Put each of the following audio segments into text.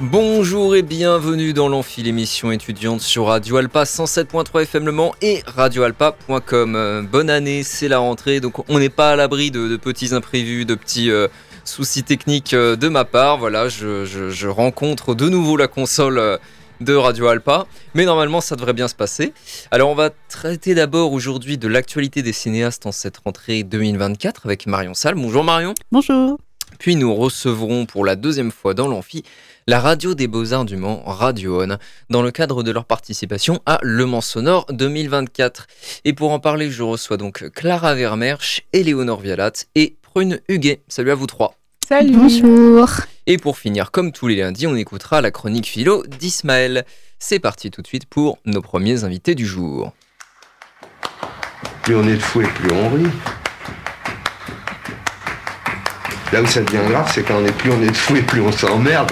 Bonjour et bienvenue dans l'Amphi, l'émission étudiante sur Radio Alpa 107.3 FM Le Mans et radioalpa.com. Euh, bonne année, c'est la rentrée, donc on n'est pas à l'abri de, de petits imprévus, de petits euh, soucis techniques euh, de ma part. Voilà, je, je- je rencontre de nouveau la console euh, de Radio Alpa, mais normalement ça devrait bien se passer. Alors on va traiter d'abord aujourd'hui de l'actualité des cinéastes en cette rentrée 2024 avec Marion Salle. Bonjour Marion. Bonjour. Puis nous recevrons pour la deuxième fois dans l'amphi la radio des beaux-arts du Mans, Radio On, dans le cadre de leur participation à Le Mans Sonore 2024. Et pour en parler, je reçois donc Clara Vermersch, Éléonore Vialat et Prune Huguet. Salut à vous trois. Salut. Bonjour. Et pour finir, comme tous les lundis, on écoutera la chronique philo d'Ismaël. C'est parti tout de suite pour nos premiers invités du jour. Plus on est de fou et plus on rit. Là où ça devient grave, c'est quand on est plus on est de fou et plus on s'emmerde.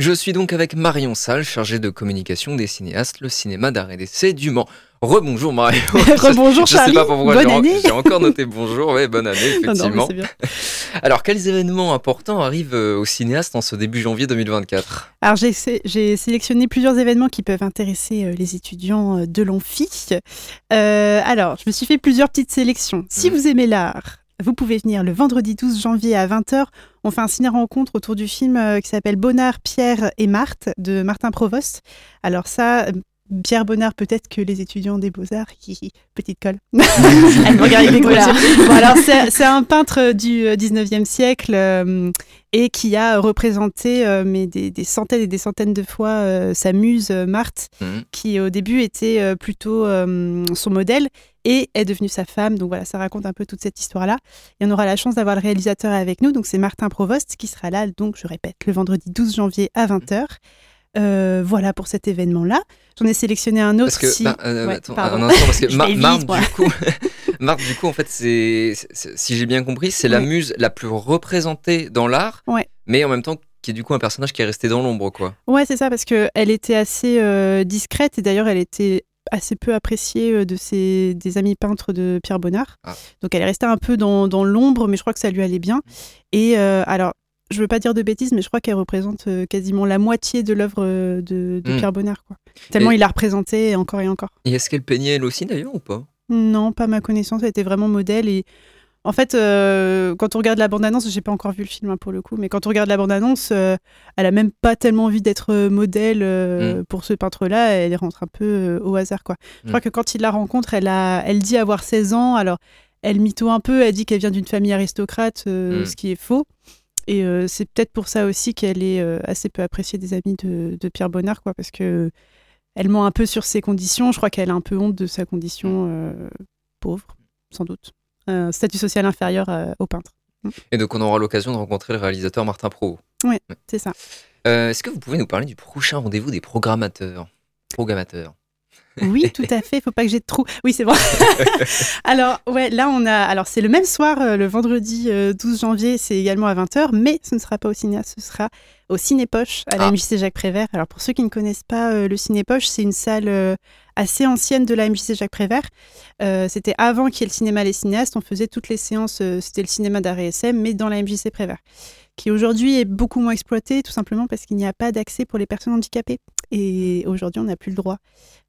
Je suis donc avec Marion Salle, chargée de communication des cinéastes, le cinéma d'art et d'essai du Mans. Rebonjour Marion. Rebonjour Je sais Charlie. pas pourquoi Bonne année. j'ai encore noté bonjour, ouais, bonne année, Non, non, mais effectivement. bien. Alors, quels événements importants arrivent euh, aux cinéastes en ce début janvier 2024 Alors j'ai sé- j'ai sélectionné plusieurs événements qui peuvent intéresser euh, les étudiants euh, de l'amphi. Euh, alors, je me suis fait plusieurs petites sélections. Si Mhm. vous aimez l'art, vous pouvez venir le vendredi 12 janvier à 20h. On fait un ciné-rencontre autour du film euh, qui s'appelle Bonnard, Pierre et Marthe de Martin Provost. Alors ça, euh, Pierre Bonnard, peut-être que les étudiants des Beaux-Arts, hi, hi, petite colle. Elle me regarde avec les gros Voilà. yeux. Bon, alors, c'est c'est un peintre du euh, 19e siècle euh, et qui a représenté euh, mais des, des centaines et des centaines de fois euh, sa muse Marthe, Mhm. qui au début était euh, plutôt euh, son modèle et est devenue sa femme. Donc voilà, ça raconte un peu toute cette histoire-là. Et on aura la chance d'avoir le réalisateur avec nous. Donc c'est Martin Provost qui sera là, donc je répète, le vendredi 12 janvier à 20h. Euh, voilà pour cet événement-là. J'en ai sélectionné un autre. Parce que, si- bah, euh, Ouais, attends, pardon. un instant, parce que Mar- Marthe, du coup, Marthe, du coup, en fait, c'est, si j'ai bien compris, c'est la muse la plus représentée dans l'art, Ouais. mais en même temps, qui est du coup un personnage qui est resté dans l'ombre, quoi. Ouais, c'est ça, parce qu'elle était assez euh, discrète et d'ailleurs, elle était assez peu appréciée euh, de ses, des amis peintres de Pierre Bonnard. Ah. Donc elle est restée un peu dans, dans l'ombre, mais je crois que ça lui allait bien. Et euh, alors, je veux pas dire de bêtises, mais je crois qu'elle représente euh, quasiment la moitié de l'œuvre de, de Mm. Pierre Bonnard. Quoi. Tellement Et- il l'a représentée encore et encore. Et est-ce qu'elle peignait elle aussi, d'ailleurs, ou pas? Non, pas ma connaissance, elle était vraiment modèle. Et en fait, euh, quand on regarde la bande-annonce, j'ai pas encore vu le film hein, pour le coup, mais quand on regarde la bande-annonce, euh, elle a même pas tellement envie d'être euh, modèle euh, pour ce peintre-là. Elle rentre un peu au hasard, quoi. Je Mm. crois que quand il la rencontre, elle, a, elle dit avoir 16 ans. Alors, elle mytho un peu, elle dit qu'elle vient d'une famille aristocrate, Mm. ce qui est faux. Et c'est peut-être pour ça aussi qu'elle est assez peu appréciée des amis de, de Pierre Bonnard, quoi, parce que elle ment un peu sur ses conditions. Je crois qu'elle a un peu honte de sa condition pauvre, sans doute. Un statut social inférieur euh, au peintre. Et donc, on aura l'occasion de rencontrer le réalisateur Martin Pro. C'est ça. Euh, est-ce que vous pouvez nous parler du prochain rendez-vous des programmateurs? Programmateurs. Oui, tout à fait. Faut pas que j'ai de trous. Oui, c'est bon. alors, ouais, là, on a. Alors, c'est le même soir, euh, le vendredi euh, 12 janvier, c'est également à 20h, mais ce ne sera pas au cinéma, ce sera au Cinépoche, à la Ah. MJC Jacques Prévert. Alors, pour ceux qui ne connaissent pas euh, le Cinépoche, c'est une salle euh, assez ancienne de la MJC Jacques Prévert. Euh, c'était avant qu'il y ait le cinéma Les Cinéastes. On faisait toutes les séances, euh, c'était le cinéma d'art et SM, mais dans la MJC Prévert, qui aujourd'hui est beaucoup moins exploité, tout simplement parce qu'il n'y a pas d'accès pour les personnes handicapées. Et aujourd'hui, on n'a plus le droit.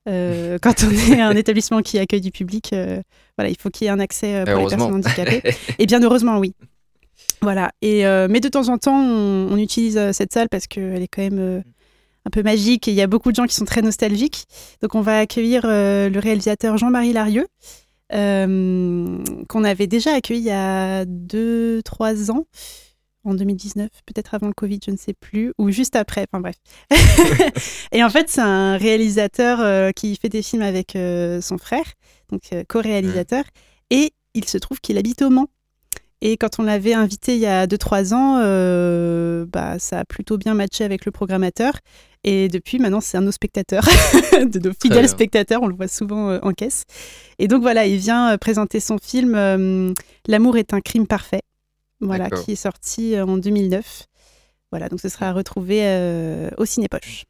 Euh, quand on est un établissement qui accueille du public, euh, voilà, il faut qu'il y ait un accès euh, pour les personnes handicapées. Et bien heureusement, oui. Voilà. Et, euh, mais de temps en temps, on, on utilise cette salle parce qu'elle est quand même un peu magique et il y a beaucoup de gens qui sont très nostalgiques. Donc on va accueillir le réalisateur Jean-Marie Larieux, qu'on avait déjà accueilli il y a 2-3 ans. En 2019, peut-être avant le Covid, je ne sais plus, ou juste après, enfin bref. et en fait, c'est un réalisateur euh, qui fait des films avec euh, son frère, donc euh, co-réalisateur, et il se trouve qu'il habite au Mans. Et quand on l'avait invité il y a 2-3 ans, bah, ça a plutôt bien matché avec le programmateur. Et depuis, maintenant, c'est un de nos spectateurs, de nos fidèles spectateurs. On le voit souvent en caisse. Et donc voilà, il vient présenter son film L'amour est un crime parfait, voilà, qui est sorti euh, en 2009. Voilà, donc ce sera à retrouver euh, au Cinépoche.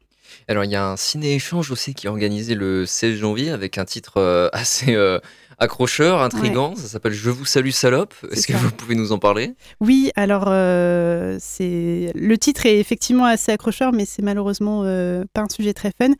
Alors, il y a un ciné-échange aussi qui est organisé le 16 janvier avec un titre euh, assez euh, accrocheur, intrigant. Ça s'appelle Je vous salue salope. Est-ce que vous pouvez nous en parler? Oui, alors euh, c'est le titre est effectivement assez accrocheur, mais c'est malheureusement euh, pas un sujet très fun.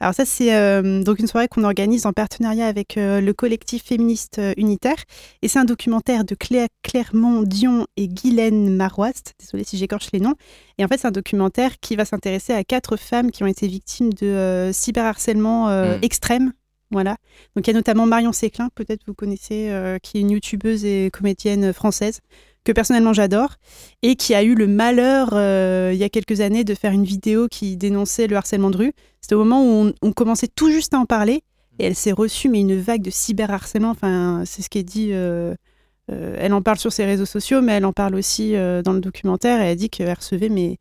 Alors ça, c'est euh, donc une soirée qu'on organise en partenariat avec le collectif féministe unitaire, et c'est un documentaire de Claire Clermont Dion et Guylaine Maroist. Désolée si j'écorche les noms. Et en fait, c'est un documentaire qui va s'intéresser à quatre femmes qui ont été victimes de cyberharcèlement euh, Mm. extrême. Voilà. Donc il y a notamment Marion Séclin, peut-être vous connaissez, euh, qui est une youtubeuse et comédienne française que personnellement j'adore, et qui a eu le malheur, euh, il y a quelques années, de faire une vidéo qui dénonçait le harcèlement de rue. C'était au moment où on, on commençait tout juste à en parler, et elle s'est reçue mais une vague de cyberharcèlement, enfin c'est ce qui est dit, euh, elle en parle sur ses réseaux sociaux, mais elle en parle aussi dans le documentaire, et elle dit qu'elle recevait mais,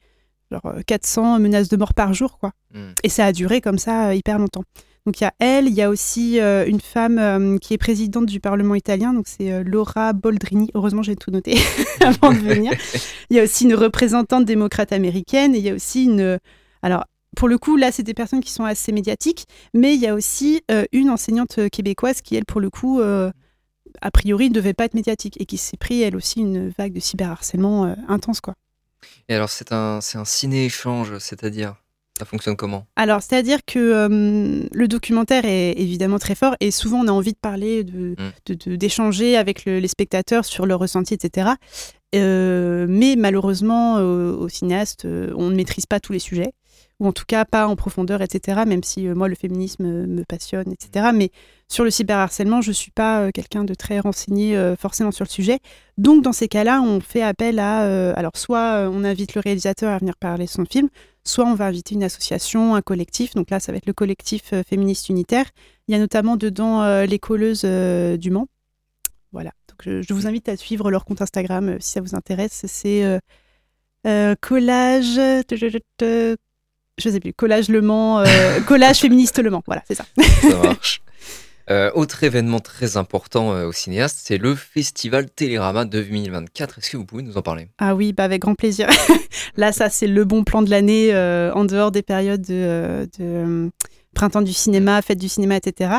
genre, euh, 400 menaces de mort par jour, quoi. Hmm. Et ça a duré comme ça hyper longtemps. Donc il y a elle, il y a aussi euh, une femme euh, qui est présidente du Parlement italien, donc c'est euh, Laura Boldrini. Heureusement j'ai tout noté avant de venir. Il y a aussi une représentante démocrate américaine et il y a aussi une... Alors pour le coup là c'est des personnes qui sont assez médiatiques, mais il y a aussi une enseignante québécoise qui elle pour le coup a priori ne devait pas être médiatique et qui s'est pris elle aussi une vague de cyberharcèlement intense quoi. Et alors, c'est un, un ciné-échange, c'est-à-dire? Ça fonctionne comment? Alors, c'est-à-dire que euh, le documentaire est évidemment très fort et souvent on a envie de parler, de, Mm. de- de- d'échanger avec le- les spectateurs sur leur ressenti, etc. Euh, mais malheureusement, euh, au cinéaste, euh, on ne maîtrise pas tous les sujets, ou en tout cas pas en profondeur, etc. Même si moi, le féminisme me passionne, etc. Mais sur le cyberharcèlement, je ne suis pas quelqu'un de très renseigné forcément sur le sujet. Donc, dans ces cas-là, on fait appel à... alors, soit on invite le réalisateur à venir parler de son film, soit on va inviter une association, un collectif. Donc là, ça va être le collectif euh, féministe unitaire. Il y a notamment dedans euh, les colleuses euh, du Mans. Voilà. Donc je, je vous invite à suivre leur compte Instagram si ça vous intéresse. C'est collage. Je sais plus. Collage Le Mans. collage féministe Le Mans. Voilà, c'est ça. Ça marche. Euh, autre événement très important euh, au cinéaste, c'est le Festival Télérama 2024. Est-ce que vous pouvez nous en parler? Ah oui, bah avec grand plaisir. Là, ça, c'est le bon plan de l'année euh, en dehors des périodes de, euh, printemps du cinéma, fête du cinéma, etc.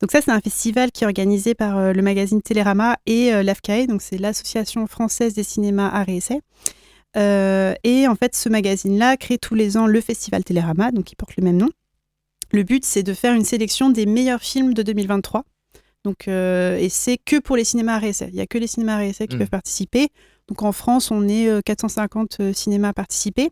Donc ça, c'est un festival qui est organisé par le magazine Télérama et l'AFCAE, donc c'est l'Association française des cinémas Arts et Essais. Et en fait, ce magazine-là crée tous les ans le festival Télérama, donc qui porte le même nom. Le but, c'est de faire une sélection des meilleurs films de 2023. Donc, euh, et c'est que pour les cinémas Arts et Essais. Il n'y a que les cinémas Arts et Essais qui Mm. peuvent participer. Donc en France, on est euh, 450 euh, cinémas à participer.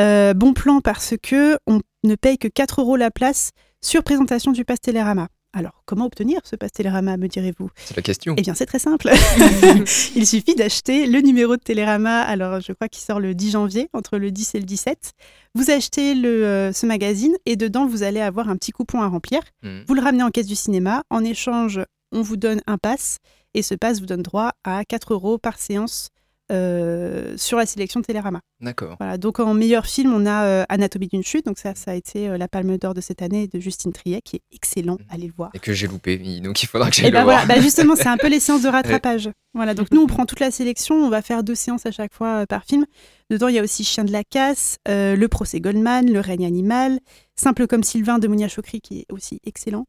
Euh, bon plan parce que on ne paye que 4 euros la place sur présentation du pass Télérama. Alors, comment obtenir ce pass Télérama, me direz-vous? C'est la question. Eh bien, c'est très simple. Il suffit d'acheter le numéro de Télérama. Alors, je crois qu'il sort le 10 janvier, entre le 10 et le 17. Vous achetez le, euh, ce magazine et dedans, vous allez avoir un petit coupon à remplir. Hmm. Vous le ramenez en caisse du cinéma. En échange, on vous donne un pass et ce pass vous donne droit à 4 euros par séance euh, sur la sélection Télérama. D'accord. Voilà, donc en meilleur film, on a euh, Anatomie d'une chute. Donc ça, ça a été euh, la Palme d'Or de cette année de Justine Triet, qui est excellent. Allez le voir. Et que j'ai loupé, donc il faudra que j'aille le ben voir. voilà, bah justement, c'est un peu les séances de rattrapage. Voilà, donc nous, on prend toute la sélection, on va faire deux séances à chaque fois euh, par film. Dedans, il y a aussi Chien de la casse, Le procès Goldman, Le règne animal, Simple comme Sylvain de Monia Chokri, qui est aussi excellent,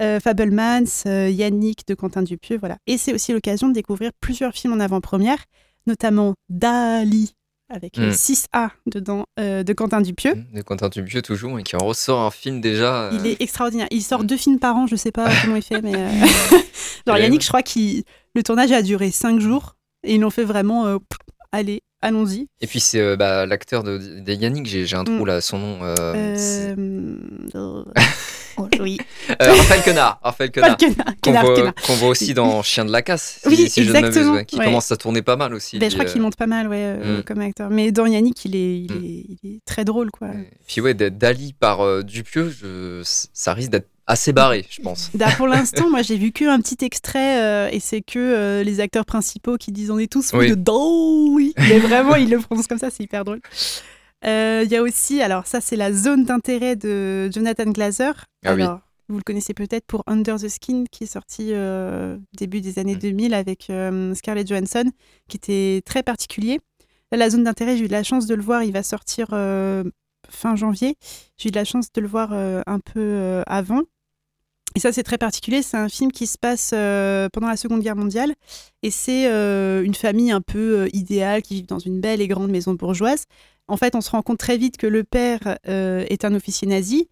euh, Fablemans, euh, Yannick de Quentin Dupieux, voilà. Et c'est aussi l'occasion de découvrir plusieurs films en avant-première, notamment Dali, avec Mm. 6A dedans, euh, de Quentin Dupieux. De Quentin Dupieux toujours, et qui en ressort un film déjà. euh, Il est extraordinaire. Il sort deux films par an, je sais pas comment il fait, mais. euh, Genre, Et Yannick, je crois que le tournage a duré cinq jours et ils l'ont fait vraiment. allez, allons-y. Et puis c'est bah, l'acteur de, de Yannick, j'ai un trou là, son nom. oh, oui. Euh, Raphaël Quenard. Raphaël Quenard. Qu'on voit, aussi dans Chien de la casse, si, Oui, si je ne m'abuse, exactement, ouais, qui ouais. commence à tourner pas mal aussi. Ben, je crois qu'il euh, monte pas mal, ouais, euh, Mm. comme acteur. Mais dans Yannick, il est, il Mm. est, il est très drôle, quoi. Puis ouais, d'être Dali par euh, Dupieux, je- ça risque d'être assez barré, je pense. Bah, pour l'instant, moi j'ai vu que un petit extrait euh, et c'est que euh, les acteurs principaux qui disent on est tous Oui. de Dolly. Mais vraiment, ils le prononcent comme ça, c'est hyper drôle. Euh, Il y a aussi, alors ça c'est la zone d'intérêt de Jonathan Glazer. Ah oui. vous le connaissez peut-être pour Under the Skin qui est sorti euh, début des années Mm. 2000 avec euh, Scarlett Johansson qui était très particulier. Là, la zone d'intérêt, j'ai eu de la chance de le voir, il va sortir euh, fin janvier. J'ai eu de la chance de le voir euh, un peu euh, avant. Et ça, c'est très particulier. C'est un film qui se passe pendant la Seconde Guerre mondiale. Et c'est une famille un peu idéale qui vit dans une belle et grande maison bourgeoise. En fait, on se rend compte très vite que le père euh, est un officier nazi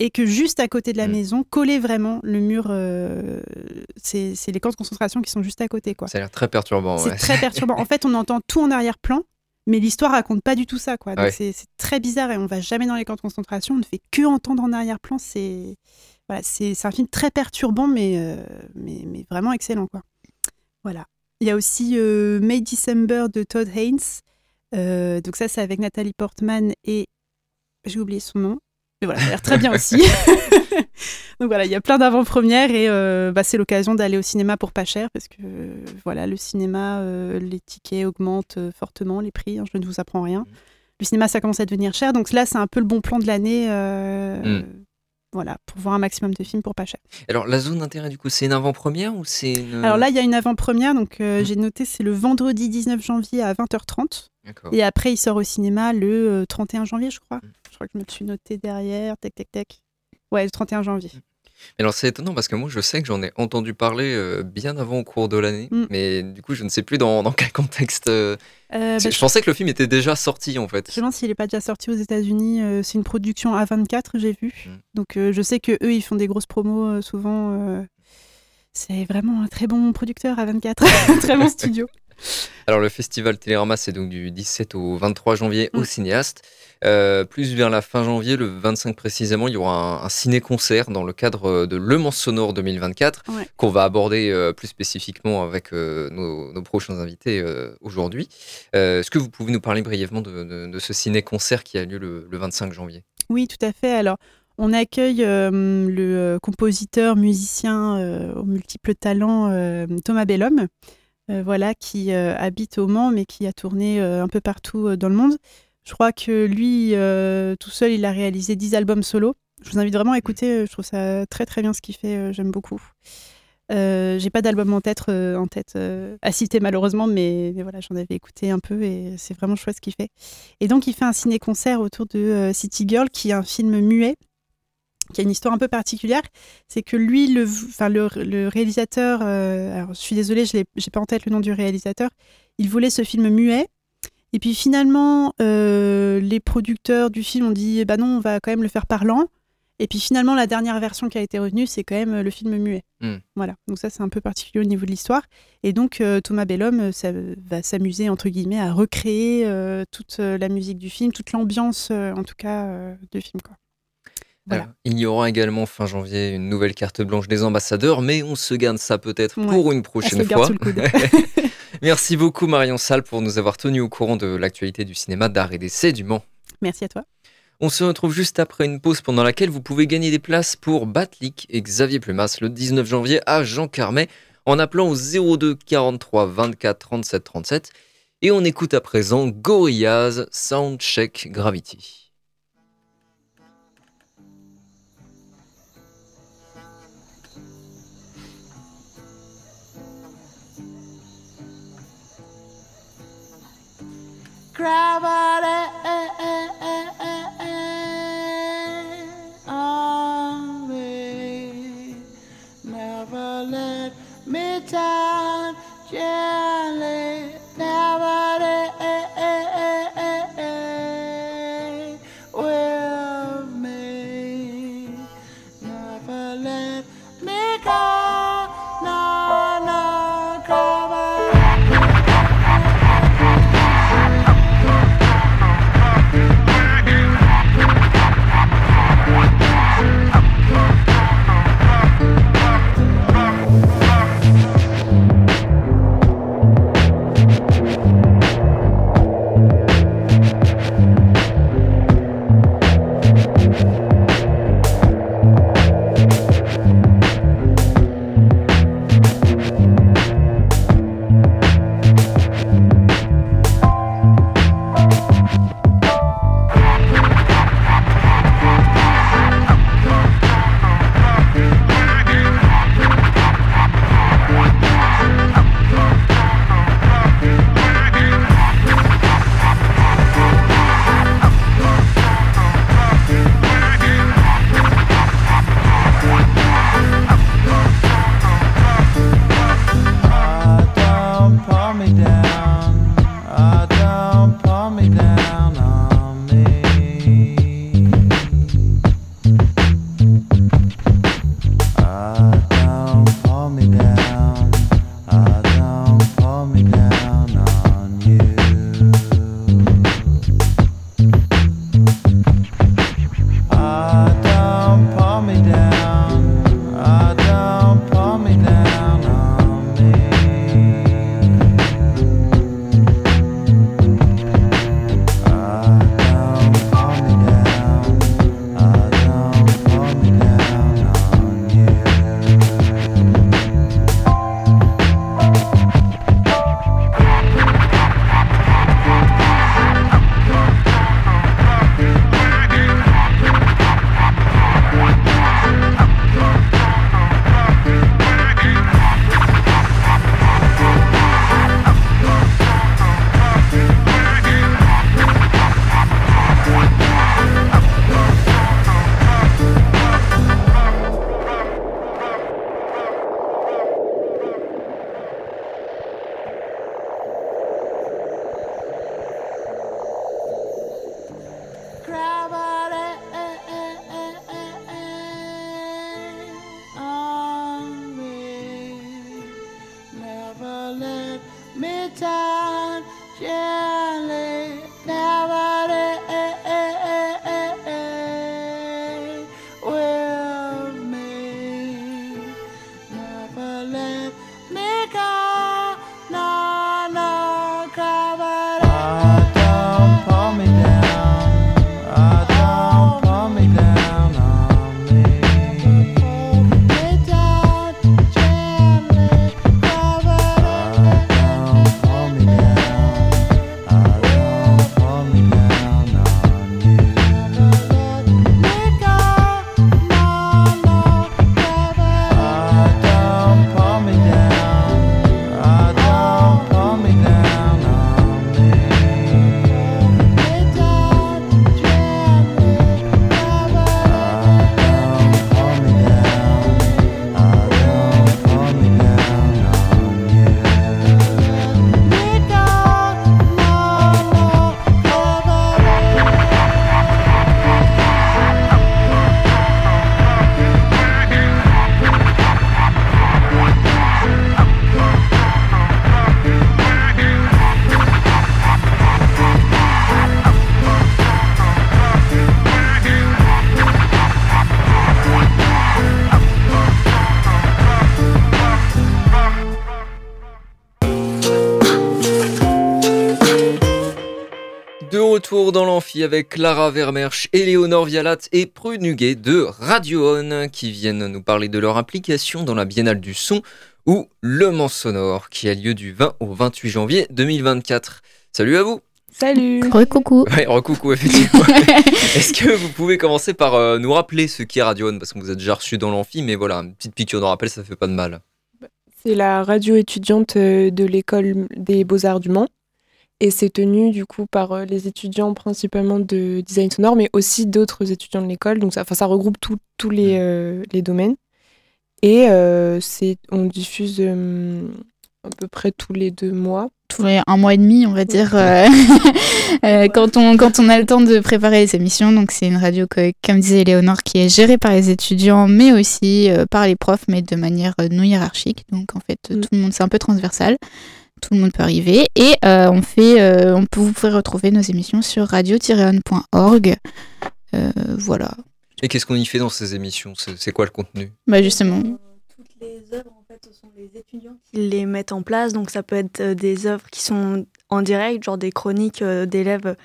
et que juste à côté de la Mm. maison, collé vraiment, le mur, euh, c'est les camps de concentration qui sont juste à côté. Quoi. Ça a l'air très perturbant. C'est ouais. très perturbant. En fait, on entend tout en arrière-plan, mais l'histoire raconte pas du tout ça. Quoi. Donc Ouais. c'est très bizarre et on va jamais dans les camps de concentration. On ne fait que entendre en arrière-plan. C'est voilà, c'est c'est un film très perturbant, mais, euh, mais, mais vraiment excellent. Quoi. Voilà. Il y a aussi euh, May December de Todd Haynes. Euh, donc ça, c'est avec Nathalie Portman et j'ai oublié son nom. Mais voilà, ça a l'air très bien aussi. Donc voilà, il y a plein d'avant-premières et euh, bah, c'est l'occasion d'aller au cinéma pour pas cher parce que euh, voilà, le cinéma, les tickets augmentent fortement, les prix, hein, je ne vous apprends rien. Le cinéma, ça commence à devenir cher, donc là, c'est un peu le bon plan de l'année. euh, Mm. Voilà, pour voir un maximum de films pour pas cher. Alors, la zone d'intérêt, du coup, c'est une avant-première ou c'est une. Alors là, il y a une avant-première, donc euh, Mm. j'ai noté, c'est le vendredi 19 janvier à 20h30. D'accord. Et après, il sort au cinéma le euh, 31 janvier, je crois. Mm. Je crois que je me suis noté derrière. Tac, tac, tac. Ouais, le 31 janvier. Alors, c'est étonnant parce que moi, je sais que j'en ai entendu parler euh, bien avant au cours de l'année, Mm. mais du coup, je ne sais plus dans, dans quel contexte. euh, Euh, bah, je pensais que le film était déjà sorti en fait. Je demande s'il n'est pas déjà sorti aux États-Unis. c'est une production A24, j'ai vu. Mm. Donc je sais que eux, ils font des grosses promos souvent. c'est vraiment un très bon producteur A24, un très bon studio. Alors, le festival Télérama, c'est donc du 17 au 23 janvier au Mm. cinéaste. Euh, plus vers la fin janvier, le 25 précisément, il y aura un, un ciné-concert dans le cadre de Le Mans Sonore 2024 Ouais. qu'on va aborder euh, plus spécifiquement avec euh, nos, nos prochains invités aujourd'hui. Est-ce que vous pouvez nous parler brièvement de, de- de ce ciné-concert qui a lieu le, le 25 janvier? Oui, tout à fait. Alors, on accueille le compositeur, musicien aux multiples talents Thomas euh, voilà, qui euh, habite au Mans, mais qui a tourné euh, un peu partout euh, dans le monde. Je crois que lui, euh, tout seul, il a réalisé 10 albums solo. Je vous invite vraiment à écouter. euh, Je trouve ça très très bien ce qu'il fait. euh, J'aime beaucoup. Euh, J'ai pas d'album en tête, euh, en tête euh, à citer malheureusement, mais, mais voilà, j'en avais écouté un peu et c'est vraiment chouette ce qu'il fait. Et donc, il fait un ciné-concert autour de euh, City Girl, qui est un film muet, qui a une histoire un peu particulière. C'est que lui, le, enfin, le, le réalisateur, euh, alors je suis désolée, je n'ai pas en tête le nom du réalisateur, il voulait ce film muet. Et puis finalement, euh, les producteurs du film ont dit, bah non, on va quand même le faire parlant. Et puis finalement, la dernière version qui a été retenue, c'est quand même le film muet. Hmm. Voilà, donc ça c'est un peu particulier au niveau de l'histoire. Et donc euh, Thomas Bellhomme euh, ça, va s'amuser, entre guillemets, à recréer euh, toute euh, la musique du film, toute l'ambiance, euh, en tout cas, euh, du film. Quoi. Voilà. Alors, il y aura également fin janvier une nouvelle carte blanche des ambassadeurs, mais on se garde ça peut-être Ouais. pour une On se prochaine fois. sous le coude. Merci beaucoup Marion Salle pour nous avoir tenus au courant de l'actualité du cinéma d'art et d'essai du Mans. Merci à toi. On se retrouve juste après une pause pendant laquelle vous pouvez gagner des places pour Batlik et Xavier Plumas le 19 janvier à Jean Carmet en appelant au 02 43 24 37 37 et on écoute à présent Gorillaz Soundcheck Gravity. Gravity retour dans l'amphi avec Clara Vermersch, Éléonore Vialat et Prune Huguet de Radio On qui viennent nous parler de leur implication dans la Biennale du son ou Le Mans Sonore qui a lieu du 20 au 28 janvier 2024. Salut à vous Salut Recoucou. Ouais, recoucou effectivement. Est-ce que vous pouvez commencer par euh, nous rappeler ce qu'est Radio On? Parce qu'on vous a déjà reçu dans l'amphi mais voilà, une petite piqûre de rappel ça fait pas de mal. C'est la radio étudiante euh, de l'école des beaux-arts du Mans. Et c'est tenu du coup par euh, les étudiants principalement de design sonore, mais aussi d'autres étudiants de l'école. Donc ça, ça regroupe tous les, euh, les domaines. Et euh, c'est, on diffuse euh, à peu près tous les deux mois. Tous les un mois et demi, on va dire, quand, on, quand on a le temps de préparer les émissions. Donc, c'est une radio, que, comme disait Léonore, qui est gérée par les étudiants, mais aussi par les profs, mais de manière non hiérarchique. Donc, en fait, Mm. tout le monde, c'est un peu transversal. Tout le monde peut arriver. Et euh, on fait, euh, on peut, vous pouvez retrouver nos émissions sur radio-on.org. Euh, voilà. Et qu'est-ce qu'on y fait dans ces émissions? C'est quoi le contenu? Bah, justement. Toutes les œuvres, en fait, ce sont les étudiants qui les mettent en place. Donc, ça peut être des œuvres qui sont en direct, genre des chroniques d'élèves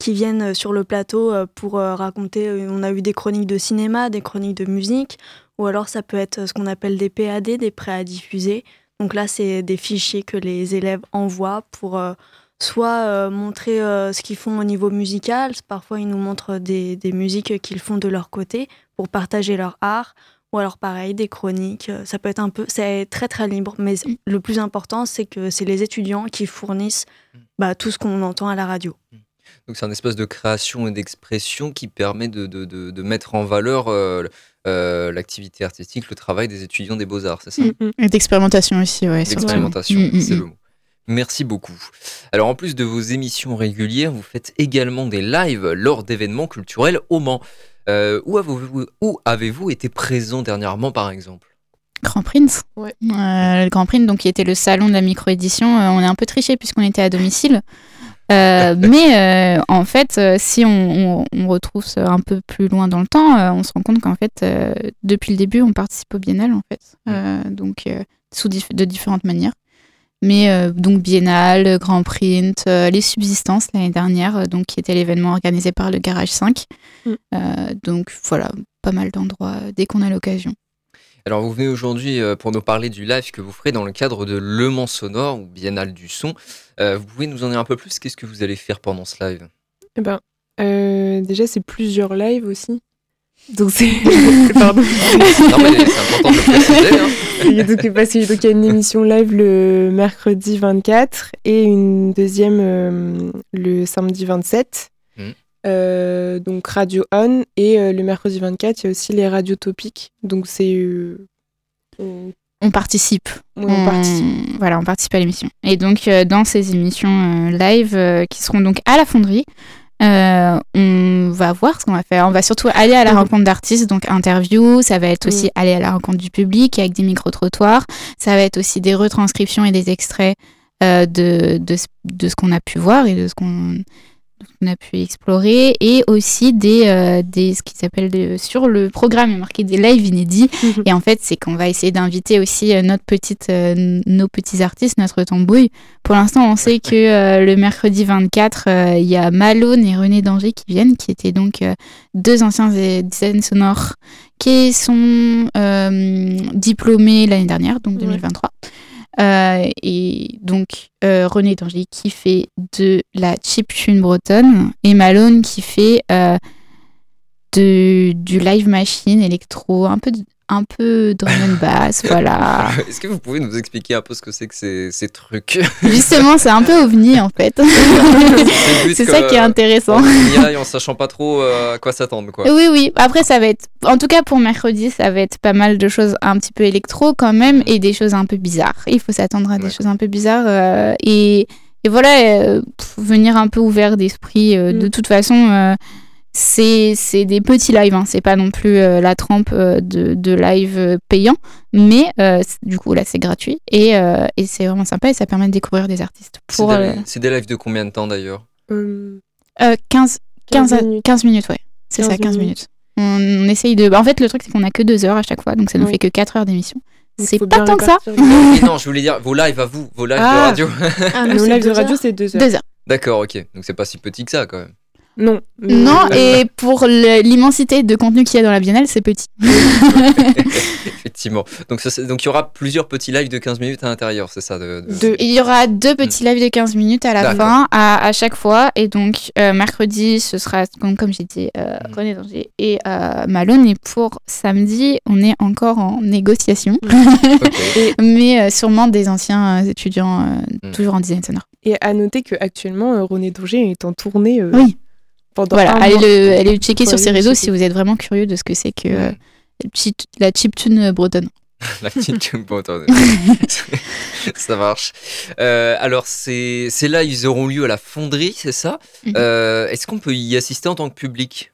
qui viennent sur le plateau pour raconter. On a eu des chroniques de cinéma, des chroniques de musique, ou alors ça peut être ce qu'on appelle des PAD, des prêts à diffuser. Donc là, c'est des fichiers que les élèves envoient pour euh, soit euh, montrer euh, ce qu'ils font au niveau musical. Parfois, ils nous montrent des, des musiques qu'ils font de leur côté pour partager leur art. Ou alors pareil, des chroniques, ça peut être un peu, c'est très très libre, mais Mm. le plus important, c'est que c'est les étudiants qui fournissent bah, tout ce qu'on entend à la radio. Donc c'est un espace de création et d'expression qui permet de, de- de- de mettre en valeur euh, euh, l'activité artistique, le travail des étudiants des beaux-arts, c'est ça Mm. Et d'expérimentation aussi, ouais. surtout. L'expérimentation, Mm, mm, c'est mm. le mot. Merci beaucoup. Alors en plus de vos émissions régulières, vous faites également des lives lors d'événements culturels au Mans. Euh, où avez-vous été présent dernièrement par exemple? Grand Prince. Ouais. Euh, le Grand Prince, donc, qui était le salon de la micro-édition. Euh, on est un peu triché puisqu'on était à domicile. Euh, mais euh, en fait, euh, si on, on- on retrouve ça un peu plus loin dans le temps, on se rend compte qu'en fait, depuis le début, on participe au biennale, en fait. Donc, sous dif- de différentes manières. Mais euh, donc, biennale, Grand Print, euh, les subsistances l'année dernière, euh, donc, qui était l'événement organisé par le Garage 5. Mm. Donc, voilà, pas mal d'endroits dès qu'on a l'occasion. Alors vous venez aujourd'hui euh, pour nous parler du live que vous ferez dans le cadre de Le Mans Sonore ou Biennale du Son. Euh, vous pouvez nous en dire un peu plus? Qu'est-ce que vous allez faire pendant ce live? Eh ben, euh, déjà, c'est plusieurs lives aussi. Donc, c'est. Pardon. Non mais c'est important de le préciser. hein. Il y a donc, parce qu'il y a- donc, il y a une émission live le mercredi 24 et une deuxième euh, le samedi 27. Euh, donc Radio On et euh, le mercredi 24, il y a aussi les radios topiques. Donc c'est euh, on, participe. ouais, on participe. Voilà, on participe à l'émission. Et donc, dans ces émissions live qui seront donc à la fonderie, euh, on va voir ce qu'on va faire. On va surtout aller à la rencontre d'artistes, donc interview. Ça va être aussi aller à la rencontre du public avec des micro-trottoirs. Ça va être aussi des retranscriptions et des extraits euh, de, de, ce- de ce qu'on a pu voir et de ce qu'on qu'on a pu explorer et aussi des, euh, des ce qui s'appelle sur le programme il y a marqué des lives inédits Mhm. et en fait c'est qu'on va essayer d'inviter aussi euh, notre petite euh, nos petits artistes notre tambouille pour l'instant on sait que euh, le mercredi 24 euh, il y a Malone et René Danger qui viennent qui étaient donc deux anciens design sonores qui sont diplômés l'année dernière donc Ouais. 2023 euh, et donc euh, René Danger qui fait de la chiptune bretonne et Malone qui fait euh, de, du live machine électro, un peu, de- un peu drum and bass, voilà. Est-ce que vous pouvez nous expliquer un peu ce que c'est que ces, ces trucs? Justement, c'est un peu ovni en fait. c'est ça qui est intéressant. On y en sachant pas trop euh, à quoi s'attendre, quoi. Oui, oui. Après, ça va être, en tout cas pour mercredi, ça va être pas mal de choses un petit peu électro quand même et des choses un peu bizarres. Il faut s'attendre à des Ouais. choses un peu bizarres euh, et, et voilà, euh, pff, venir un peu ouvert d'esprit. euh, De Mm. toute façon, c'est c'est des petits lives, hein. c'est pas non plus euh, la trempe euh, de, de live euh, payant, mais euh, du coup là c'est gratuit et, euh, et c'est vraiment sympa et ça permet de découvrir des artistes. C'est Pour des, euh, c'est des lives de combien de temps d'ailleurs? Euh, euh, 15, 15, 15 minutes. 15 minutes, ouais. C'est 15 ça, 15 minutes. minutes. On, on essaye de. bah, en fait, le truc, c'est qu'on a que 2 heures à chaque fois, donc ça nous fait que 4 heures d'émission. C'est pas tant que ça. Non, je voulais dire vos lives à vous, vos lives de Ah. radio. Ah, Nos lives de radio, c'est deux heures. 2 heures. D'accord, ok. Donc c'est pas si petit que ça quand même. Non. Non, Mm. et pour l'immensité de contenu qu'il y a dans la biennale, c'est petit. Effectivement. Donc ça, c'est- donc il y aura plusieurs petits lives de 15 minutes à l'intérieur, c'est ça de, de- Deux. Il y aura deux petits lives de 15 minutes à la fin, à, à chaque fois. Et donc, euh, mercredi, ce sera, comme, comme j'ai dit, euh, Mhm. René Danger et euh, Malone. Et pour samedi, on est encore en négociation, Ok. mais euh, sûrement des anciens euh, étudiants, euh, toujours en design sonore. Et à noter qu'actuellement, euh, René Danger est en tournée euh, Oui. Pendant Voilà, un allez mois. le, allez le checker Faut sur aller ses le réseaux checker. si vous êtes vraiment curieux de ce que c'est que euh, la chip- la chiptune bretonne. La petite bon, attendez. ça marche. Euh, alors, ces, ces lives ils auront lieu à la fonderie, c'est ça? Mhm. Euh, Est-ce qu'on peut y assister en tant que public?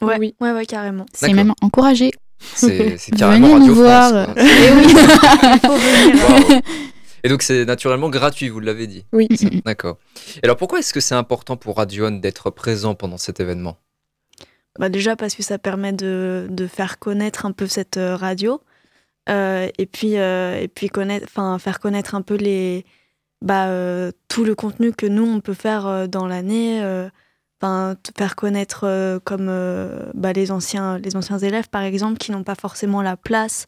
Ouais, Oui. ouais, ouais, carrément. C'est D'accord. même encouragé. C'est c'est carrément Venez Radio nous voir. France. quoi. Eh oui. Faut venir. Waouh. Et donc c'est naturellement gratuit, vous l'avez dit. Oui. D'accord. Et alors pourquoi est-ce que c'est important pour Radio One d'être présent pendant cet événement? Bah déjà parce que ça permet de, de faire connaître un peu cette euh, radio euh, et puis euh, et puis connaître enfin faire connaître un peu les bah euh, tout le contenu que nous on peut faire dans l'année euh, enfin faire connaître euh, comme euh, bah, les anciens les anciens élèves par exemple qui n'ont pas forcément la place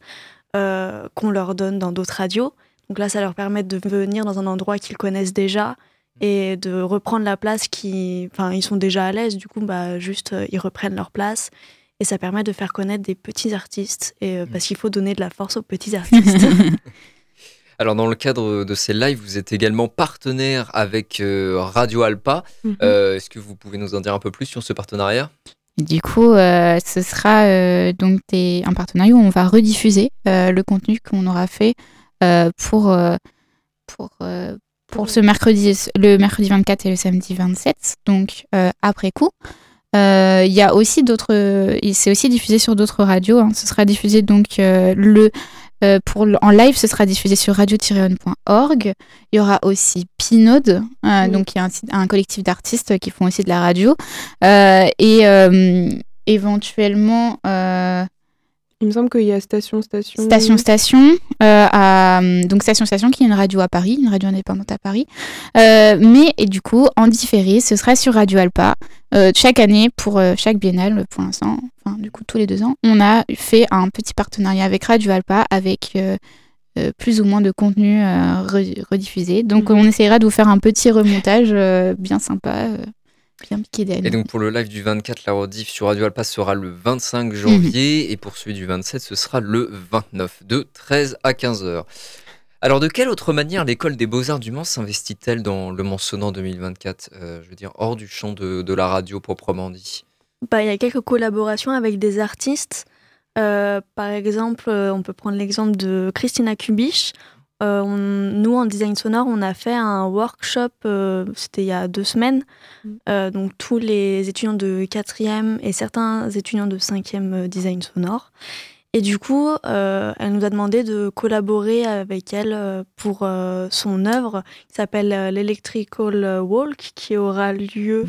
euh, qu'on leur donne dans d'autres radios donc là ça leur permet de venir dans un endroit qu'ils connaissent déjà et de reprendre la place qui enfin ils sont déjà à l'aise du coup bah juste euh, ils reprennent leur place et ça permet de faire connaître des petits artistes et euh, parce qu'il faut donner de la force aux petits artistes Alors dans le cadre de ces lives, vous êtes également partenaire avec euh, Radio Alpa. Mhm. Euh, Est-ce que vous pouvez nous en dire un peu plus sur ce partenariat? Du coup, euh, ce sera euh, donc des- un partenariat où on va rediffuser euh, le contenu qu'on aura fait euh, pour, euh, pour, euh, pour ce mercredi, le mercredi 24 et le samedi 27, donc euh, après coup. Euh, Il y a aussi d'autres, il s'est aussi diffusé sur d'autres radios. hein. Ce sera diffusé donc euh, le euh, pour en live, ce sera diffusé sur radio-on.org. Il y aura aussi Pinode, euh, Oui. donc il y a un, collectif d'artistes qui font aussi de la radio. Euh, et euh, éventuellement euh, Il me semble qu'il y a Station Station. Station Station, euh, à, donc Station Station qui est une radio à Paris, une radio indépendante à Paris. Euh, mais et du coup, en différé, ce sera sur Radio Alpa. Euh, chaque année, pour chaque biennale, pour l'instant, enfin du coup tous les deux ans, on a fait un petit partenariat avec Radio Alpa avec plus ou moins de contenu re- rediffusé. Donc Mhm. on essaiera de vous faire un petit remontage bien sympa, bien piqué. Et donc pour le live du 24, la rediff sur Radio Alpa sera le 25 janvier et pour celui du 27, ce sera le 29 de 13 à 15 heures. Alors de quelle autre manière l'école des beaux-arts du Mans s'investit-elle dans le Mans-Sonnant 2024 Euh, Je veux dire hors du champ de, de la radio proprement dit? Bah, il y a quelques collaborations avec des artistes. Euh, par exemple, euh, on peut prendre l'exemple de Christina Kubich. Euh, on- nous, en design sonore, on a fait un workshop, euh, c'était il y a deux semaines. Mm. Euh, donc, tous les étudiants de quatrième et certains étudiants de cinquième euh, design sonore. Et du coup, elle nous a demandé de collaborer avec elle pour son œuvre qui s'appelle l'Electrical Walk, qui aura lieu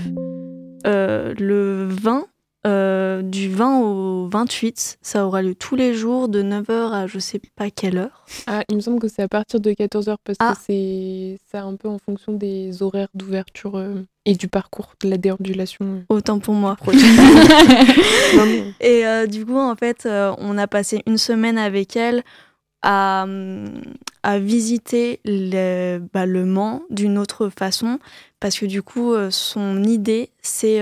le 20, euh, du 20 au 28. Ça aura lieu tous les jours de 9h à je sais pas quelle heure. Ah, il me semble que c'est à partir de 14h parce Ah. que c'est c'est un peu en fonction des horaires d'ouverture euh, et du parcours de la déambulation. Autant pour moi. Et euh, du coup, en fait, euh, on a passé une semaine avec elle à, à visiter le, bah, le Mans d'une autre façon. Parce que du coup, euh, son idée, c'est.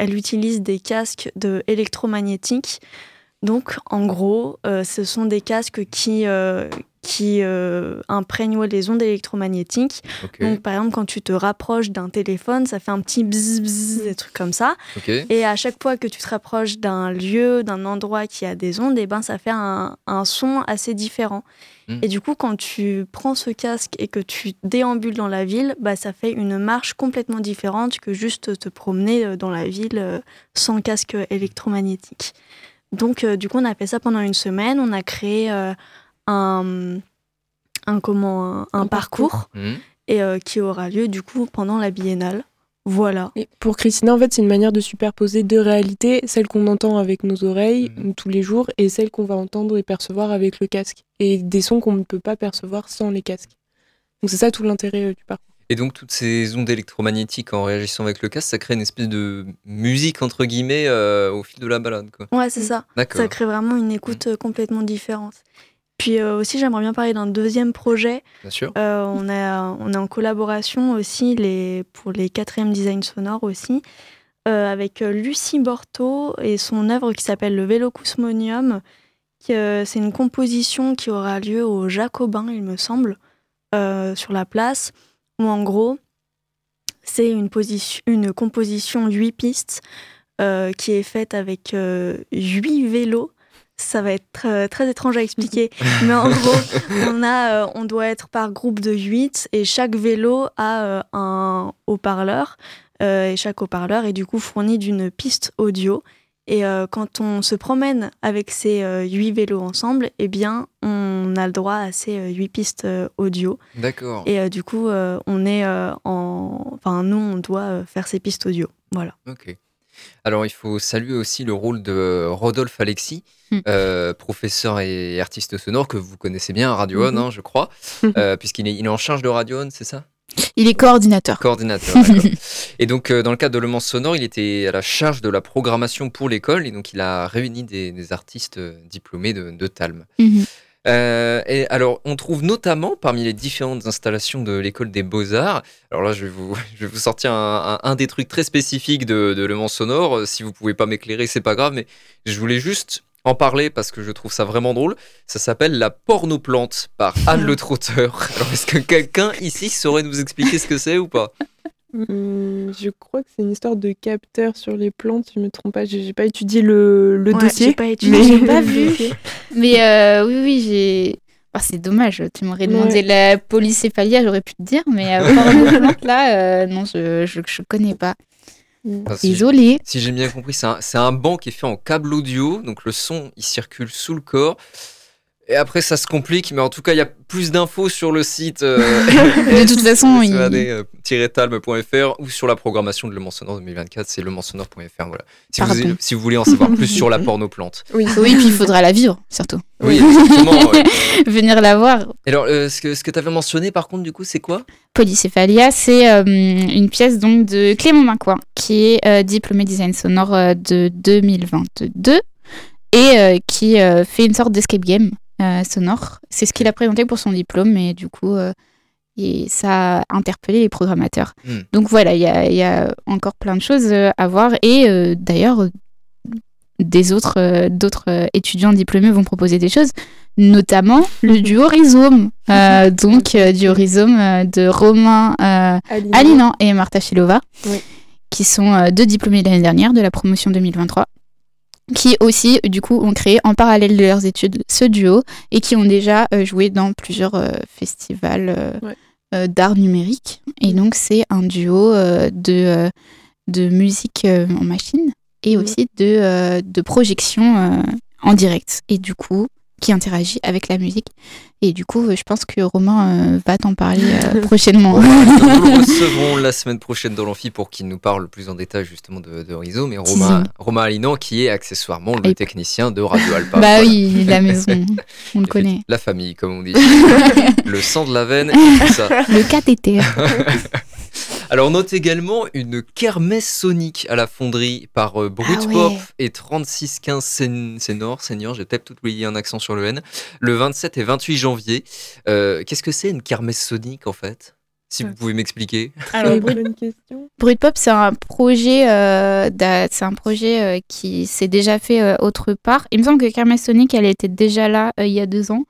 Elle utilise des casques de électromagnétiques. Donc, en gros, euh, ce sont des casques qui, euh, qui euh, imprègnent les ondes électromagnétiques. Donc, par exemple, quand tu te rapproches d'un téléphone, ça fait un petit bzz, bzz, des trucs comme ça. Et à chaque fois que tu te rapproches d'un lieu, d'un endroit qui a des ondes, et ben ça fait un, un son assez différent. Mm. Et du coup, quand tu prends ce casque et que tu déambules dans la ville, bah, ça fait une marche complètement différente que juste te promener euh, dans la ville euh, sans casque électromagnétique. Donc, euh, du coup, on a fait ça pendant une semaine. On a créé euh, un, un, comment, un, un parcours. parcours Mhm. et, euh, qui aura lieu du coup pendant la biennale. Voilà. Et pour Christina, en fait, c'est une manière de superposer deux réalités, celle qu'on entend avec nos oreilles Mhm. tous les jours et celle qu'on va entendre et percevoir avec le casque. Et des sons qu'on ne peut pas percevoir sans les casques. Donc c'est ça tout l'intérêt euh, du parcours. Et donc toutes ces ondes électromagnétiques en réagissant avec le casque, ça crée une espèce de musique entre guillemets euh, au fil de la balade. Quoi. Ouais, c'est ça. D'accord. Ça crée vraiment une écoute euh, complètement différente. Puis euh, aussi, j'aimerais bien parler d'un deuxième projet. Bien sûr. Euh, on, a, on est en collaboration aussi les, pour les quatrièmes design sonores aussi, euh, avec euh, Lucie Borto et son œuvre qui s'appelle le Vélo Cosmonium. euh, C'est une composition qui aura lieu au Jacobin, il me semble, euh, sur la place, où en gros, c'est une, position- une composition 8 pistes euh, qui est faite avec 8 vélos. Ça va être très étrange à expliquer, mais en gros, on, a, euh, on doit être par groupe de 8 et chaque vélo a euh, un haut-parleur euh, et chaque haut-parleur est du coup fourni d'une piste audio. Et quand on se promène avec ces 8 vélos ensemble, eh bien, on a le droit à ces 8 pistes audio. D'accord. Et du coup, on est en. Enfin, nous, on doit faire ces pistes audio. Voilà. Ok. Alors, il faut saluer aussi le rôle de Rodolphe Alexis, Mm. euh, professeur et artiste sonore que vous connaissez bien à Radio On, Mhm. hein, je crois, euh, puisqu'il est, il est en charge de Radio On, c'est ça? Il est coordinateur. Coordinateur. et donc, euh, dans le cadre de Le Mans Sonore, il était à la charge de la programmation pour l'école, et donc il a réuni des, des artistes diplômés de, de Talm. Mhm. Euh, et alors, on trouve notamment parmi les différentes installations de l'école des beaux-arts, alors là, je vais vous, je vais vous sortir un, un- un des trucs très spécifiques de, de Le Mans Sonore. Euh, Si vous pouvez pas m'éclairer, c'est pas grave, mais je voulais juste en parler parce que je trouve ça vraiment drôle. Ça s'appelle La pornoplante par Anne Le Trotteur. Alors, est-ce que quelqu'un ici saurait nous expliquer ce que c'est ou pas? Hum, je crois que c'est une histoire de capteur sur les plantes, si je me trompe pas. J'ai pas étudié le, le Ouais, dossier. j'ai pas étudié, mais- j'ai pas vu. Mais euh, oui, oui, j'ai. C'est dommage, tu m'aurais demandé Ouais. la polycéphalie, j'aurais pu te dire, mais euh, par le plante, là, euh, non, je, je, je connais pas. Enfin, si-. Si j'ai bien compris, c'est un, c'est un banc qui est fait en câble audio, donc le son il circule sous le corps. Et après ça se complique, mais en tout cas il y a plus d'infos sur le site euh, De toute façon, il- SEAD-talm.fr ou sur la programmation de Le Mans Sonore 2024, c'est lemansonore.fr. Voilà. Si vous, si vous voulez en savoir plus sur la pornoplante. Oui, Oui, puis il faudra la vivre, surtout. Oui, exactement. ouais. Venir la voir. Et alors, euh, ce que, ce que tu avais mentionné par contre, du coup, c'est quoi? Polycéphalia, c'est euh, une pièce donc de Clément Mincoin, qui est euh, diplômé design sonore euh, de 2022 et euh, qui euh, fait une sorte d'escape game euh, sonore. C'est ce qu'il a présenté pour son diplôme, et du coup, euh, et ça a interpellé les programmateurs. Hmm. Donc voilà, il y a, il y a encore plein de choses euh, à voir. Et euh, d'ailleurs, des autres, euh, d'autres euh, étudiants diplômés vont proposer des choses, notamment le duo Rhizome. Euh, donc, euh, duo Rhizome euh, de Romain euh. Alinan et Marta Chilova, Oui. qui sont euh, deux diplômés de l'année dernière de la promotion 2023, qui aussi, du coup, ont créé en parallèle de leurs études ce duo et qui ont déjà euh, joué dans plusieurs euh, festivals euh, Ouais. d'art numérique. Et donc, c'est un duo de, de musique en machine et aussi de, de projection en direct et du coup qui interagit avec la musique. Et du coup, euh, je pense que Romain euh, va t'en parler euh, prochainement. Nous le recevrons la semaine prochaine dans l'amphi pour qu'il nous parle plus en détail justement de, de Rizzo, mais Romain, Romain Alinan qui est accessoirement le Et- technicien de Radio Alpa. bah Voilà. oui, la maison, on le connaît. La famille, comme on dit. le sang de la veine et tout ça. Le cathéter. Alors, on note également une kermesse sonique à la fonderie par euh, Brut Ah ouais. Pop et 3615 Sen- Senior, Senior, j'ai peut-être tout oublié un accent sur le N, le 27 et 28 janvier. Euh, Qu'est-ce que c'est une kermesse sonique en fait? Si vous pouvez m'expliquer. Alors, Brut- une bonne question. Brut Pop, c'est un projet, euh, c'est un projet euh, qui s'est déjà fait euh, autre part. Il me semble que Kermesse Sonic, elle était déjà là euh, il y a deux ans.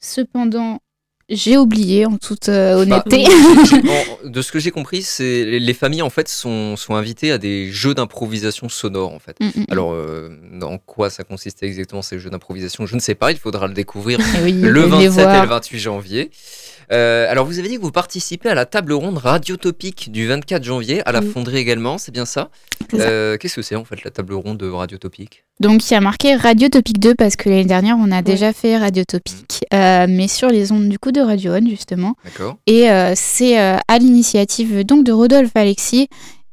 Cependant, j'ai oublié en toute euh, honnêteté. En- de ce que j'ai compris, c'est les- les familles en fait sont, sont invitées à des jeux d'improvisation sonore en fait. Mm, mm, mm. Alors, euh, dans quoi ça consistait exactement ces jeux d'improvisation? Je ne sais pas, il faudra le découvrir oui, le vous allez 27 et le 28 janvier. Euh, alors, vous avez dit que vous participez à la table ronde radiotopique du 24 janvier, à la Oui. fonderie également, c'est bien ça? Euh, Qu'est-ce que c'est en fait la table ronde radiotopique? Donc, il y a marqué Radio Topic 2 parce que l'année dernière, on a déjà fait Radio Topic, euh, mais sur les ondes du coup de Radio One, justement. D'accord Et euh, c'est euh, à l'initiative donc de Rodolphe Alexis.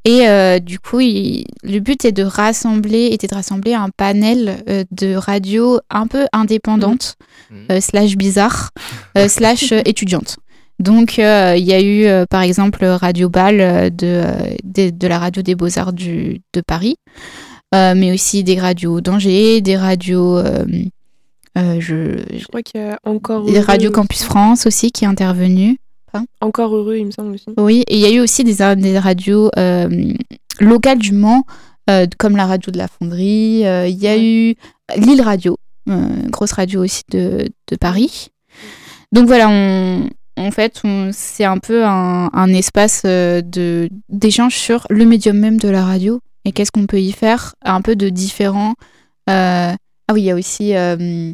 Et euh, du coup, il- le but est de rassembler, était de rassembler un panel de radios un peu indépendantes, Mhm. euh, slash bizarres, slash étudiantes. Donc, euh, il y a eu, euh, par exemple, Radio euh, de, de, de la radio des Beaux-Arts du- de Paris, mais aussi des radios d'Angers, des radios, euh, euh, je, Je crois qu'il y a encore. des Heureux radios aussi. Campus France aussi qui est intervenu. Encore heureux, il me semble aussi. Oui, et il y a eu aussi des, des radios euh, locales du Mans, euh, comme la radio de la Fonderie. euh, Il y a eu Lille Radio, euh, grosse radio aussi de, de Paris. Donc voilà, on, en fait, c'est un peu un, un espace euh, d'échange sur le médium même de la radio et qu'est-ce qu'on peut y faire, un peu de différent. euh, ah oui, il y a aussi, euh,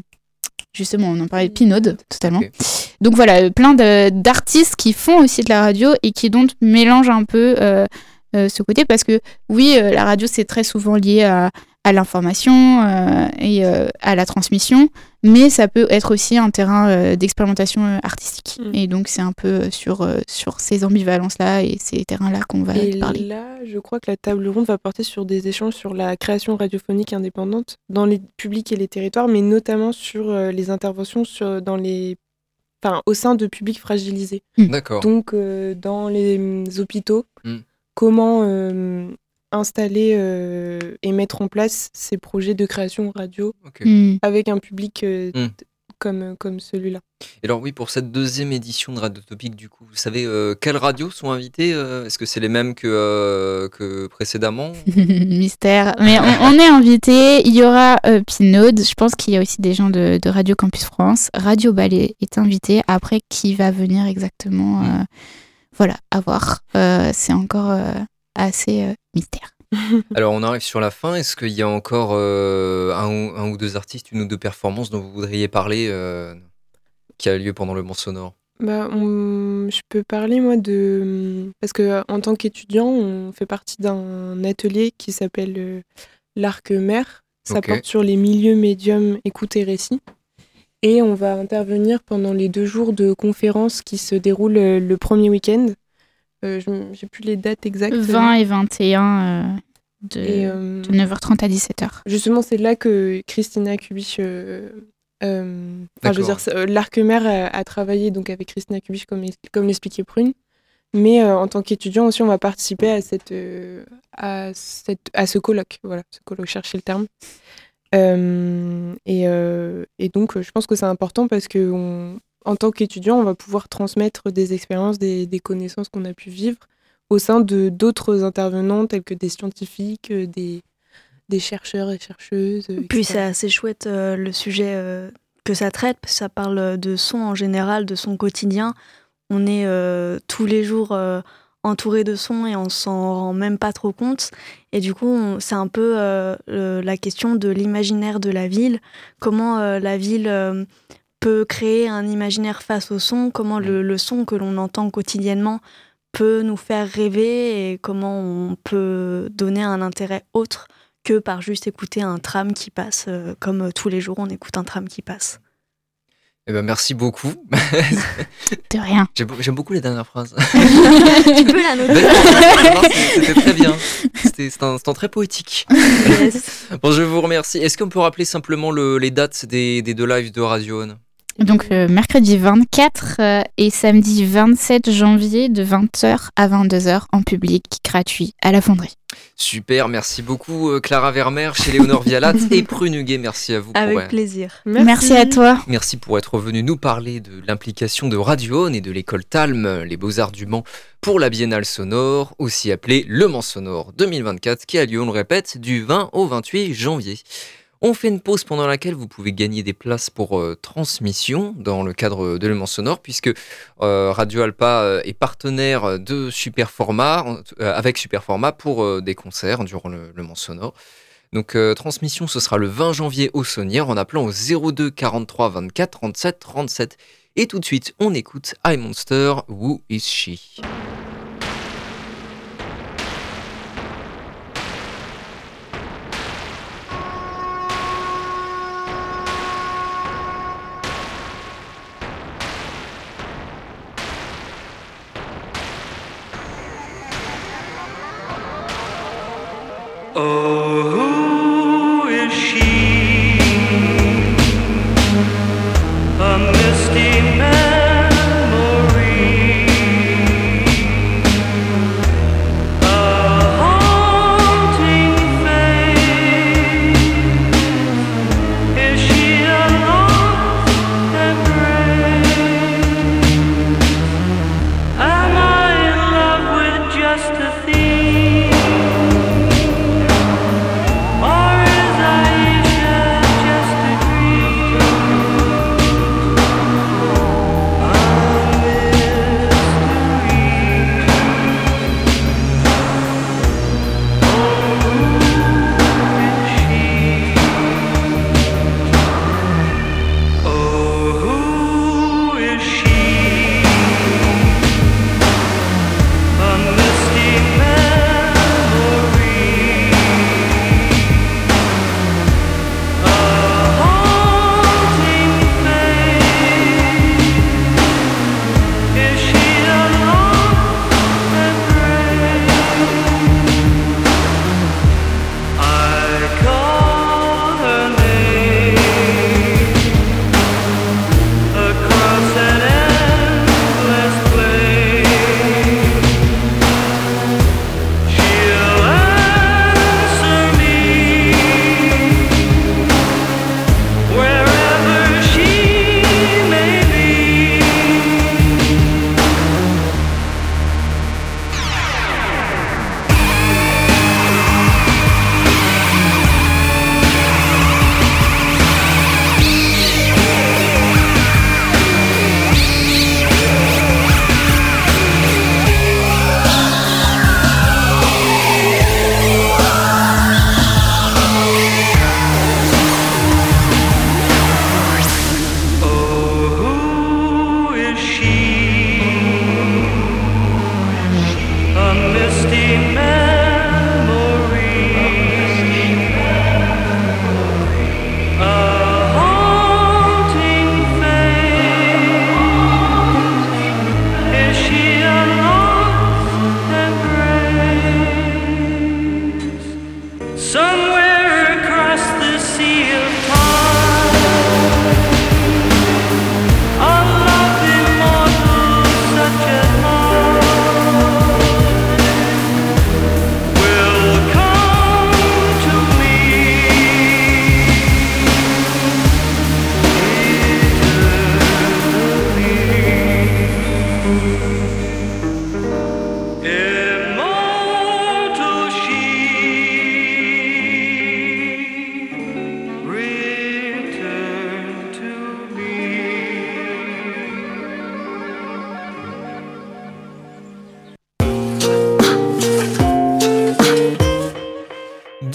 justement, on en parlait de Pinode, totalement. Donc voilà, plein d'artistes qui font aussi de la radio et qui donc mélangent un peu euh, ce côté parce que oui, la radio c'est très souvent lié à, à l'information euh, et euh, à la transmission, mais ça peut être aussi un terrain euh, d'expérimentation artistique. Mm. Et donc c'est un peu sur, euh, sur ces ambivalences-là et ces terrains-là qu'on va Et parler. là, je crois que la table ronde va porter sur des échanges sur la création radiophonique indépendante dans les publics et les territoires, mais notamment sur euh, les interventions sur, dans les, enfin, au sein de publics fragilisés. D'accord. Donc, euh, dans les mm, hôpitaux, Mm. comment euh, installer euh, et mettre en place ces projets de création radio Ok. Mm. avec un public euh, Mm. t- comme, comme celui-là. Et alors oui, pour cette deuxième édition de Radiotopique, du coup, vous savez euh, quelles radios sont invitées euh, Est-ce que c'est les mêmes que, euh, que précédemment? Mystère. Mais on, on est invité. Il y aura euh, Pinode. Je pense qu'il y a aussi des gens de, de Radio Campus France. Radio Ballet est invité. Après, qui va venir exactement euh, Voilà, à voir. Euh, c'est encore euh, assez euh, mystère. Alors on arrive sur la fin. Est-ce qu'il y a encore euh, un, ou, un ou deux artistes, une ou deux performances dont vous voudriez parler euh, qui a lieu pendant le Mans Sonore? Bah, on- je peux parler moi de parce que euh, en tant qu'étudiant, on fait partie d'un atelier qui s'appelle euh, l'arc mer. Ça porte sur les milieux médiums écoute et récit. Et on va intervenir pendant les deux jours de conférences qui se déroulent le premier week-end. Euh, J'ai plus les dates exactes. 20 et 21 euh, de, Et, euh, de 9h30 à 17h. Justement, c'est là que Christina Kubich, euh, euh, enfin, je veux D'accord. dire, c'est- euh, l'arc-mer a, a travaillé donc avec Christina Kubich, comme, comme l'expliquait Prune. Mais euh, en tant qu'étudiant aussi, on va participer à, cette, euh, à, cette, à ce colloque. Voilà, ce colloque, chercher le terme. Euh, et, euh, et donc, je pense que c'est important parce que on- en tant qu'étudiant, on va pouvoir transmettre des expériences, des, des connaissances qu'on a pu vivre au sein de d'autres intervenants tels que des scientifiques, euh, des, des chercheurs et chercheuses. Puis c'est assez chouette euh, le sujet euh, que ça traite, parce que ça parle de son en général, de son quotidien. On est euh, tous les jours entouré de sons et on s'en rend même pas trop compte. Et du coup, c'est un peu la question de l'imaginaire de la ville. Comment la ville peut créer un imaginaire face au son, comment le, le son que l'on entend quotidiennement peut nous faire rêver et comment on peut donner un intérêt autre que par juste écouter un tram qui passe, euh, comme euh, tous les jours on écoute un tram qui passe. Eh ben, merci beaucoup. De rien. J'aime beaucoup les dernières phrases. tu peux la noter C'était très bien. C'était c'est un, un très poétique. Yes. Bon, je vous remercie. Est-ce qu'on peut rappeler simplement le- les dates des, des deux lives de Radio On Donc euh, mercredi 24 euh, et samedi 27 janvier de 20h à 22h en public gratuit à la fonderie. Super, merci beaucoup euh, Clara Vermeer chez Léonore Vialat et Prunuguet, merci à vous. pour, Avec euh, plaisir. Merci, à toi. Merci pour être venu nous parler de l'implication de Radio On et de l'école Talm, les Beaux-Arts du Mans, pour la Biennale Sonore, aussi appelée Le Mans Sonore 2024, qui a lieu, on le répète, du 20 au 28 janvier. On fait une pause pendant laquelle vous pouvez gagner des places pour euh, transmission dans le cadre de Mans Sonore, puisque euh, Radio Alpa euh, est partenaire de Superformat, avec Superformat pour des concerts durant le, Mans Sonore. Donc transmission, ce sera le 20 janvier au Saunière en appelant au 02 43 24 37 37. Et tout de suite, on écoute I Monster, Who is She? Oh,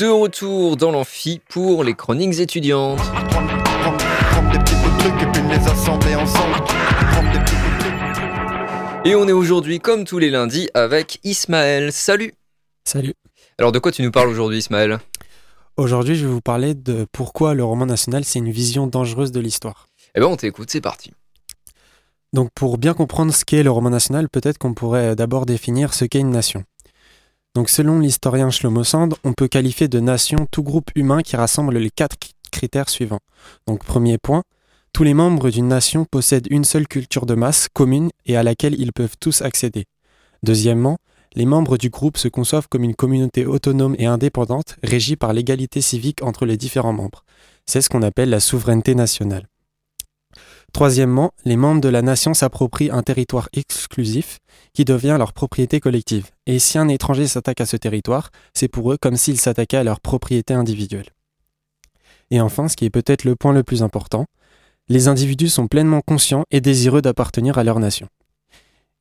De retour dans l'amphi pour les chroniques étudiantes. Et on est aujourd'hui, comme tous les lundis, avec Ismaël. Salut Salut. Alors de quoi tu nous parles aujourd'hui Ismaël? Aujourd'hui, je vais vous parler de pourquoi le roman national, c'est une vision dangereuse de l'histoire. Eh ben, on t'écoute, c'est parti. Donc, pour bien comprendre ce qu'est le roman national, peut-être qu'on pourrait d'abord définir ce qu'est une nation. Donc, selon l'historien Shlomo Sand, on peut qualifier de nation tout groupe humain qui rassemble les quatre critères suivants. Donc, premier point, tous les membres d'une nation possèdent une seule culture de masse commune et à laquelle ils peuvent tous accéder. Deuxièmement, les membres du groupe se conçoivent comme une communauté autonome et indépendante, régie par l'égalité civique entre les différents membres. C'est ce qu'on appelle la souveraineté nationale. Troisièmement, les membres de la nation s'approprient un territoire exclusif qui devient leur propriété collective. Et si un étranger s'attaque à ce territoire, c'est pour eux comme s'il s'attaquait à leur propriété individuelle. Et enfin, ce qui est peut-être le point le plus important, les individus sont pleinement conscients et désireux d'appartenir à leur nation.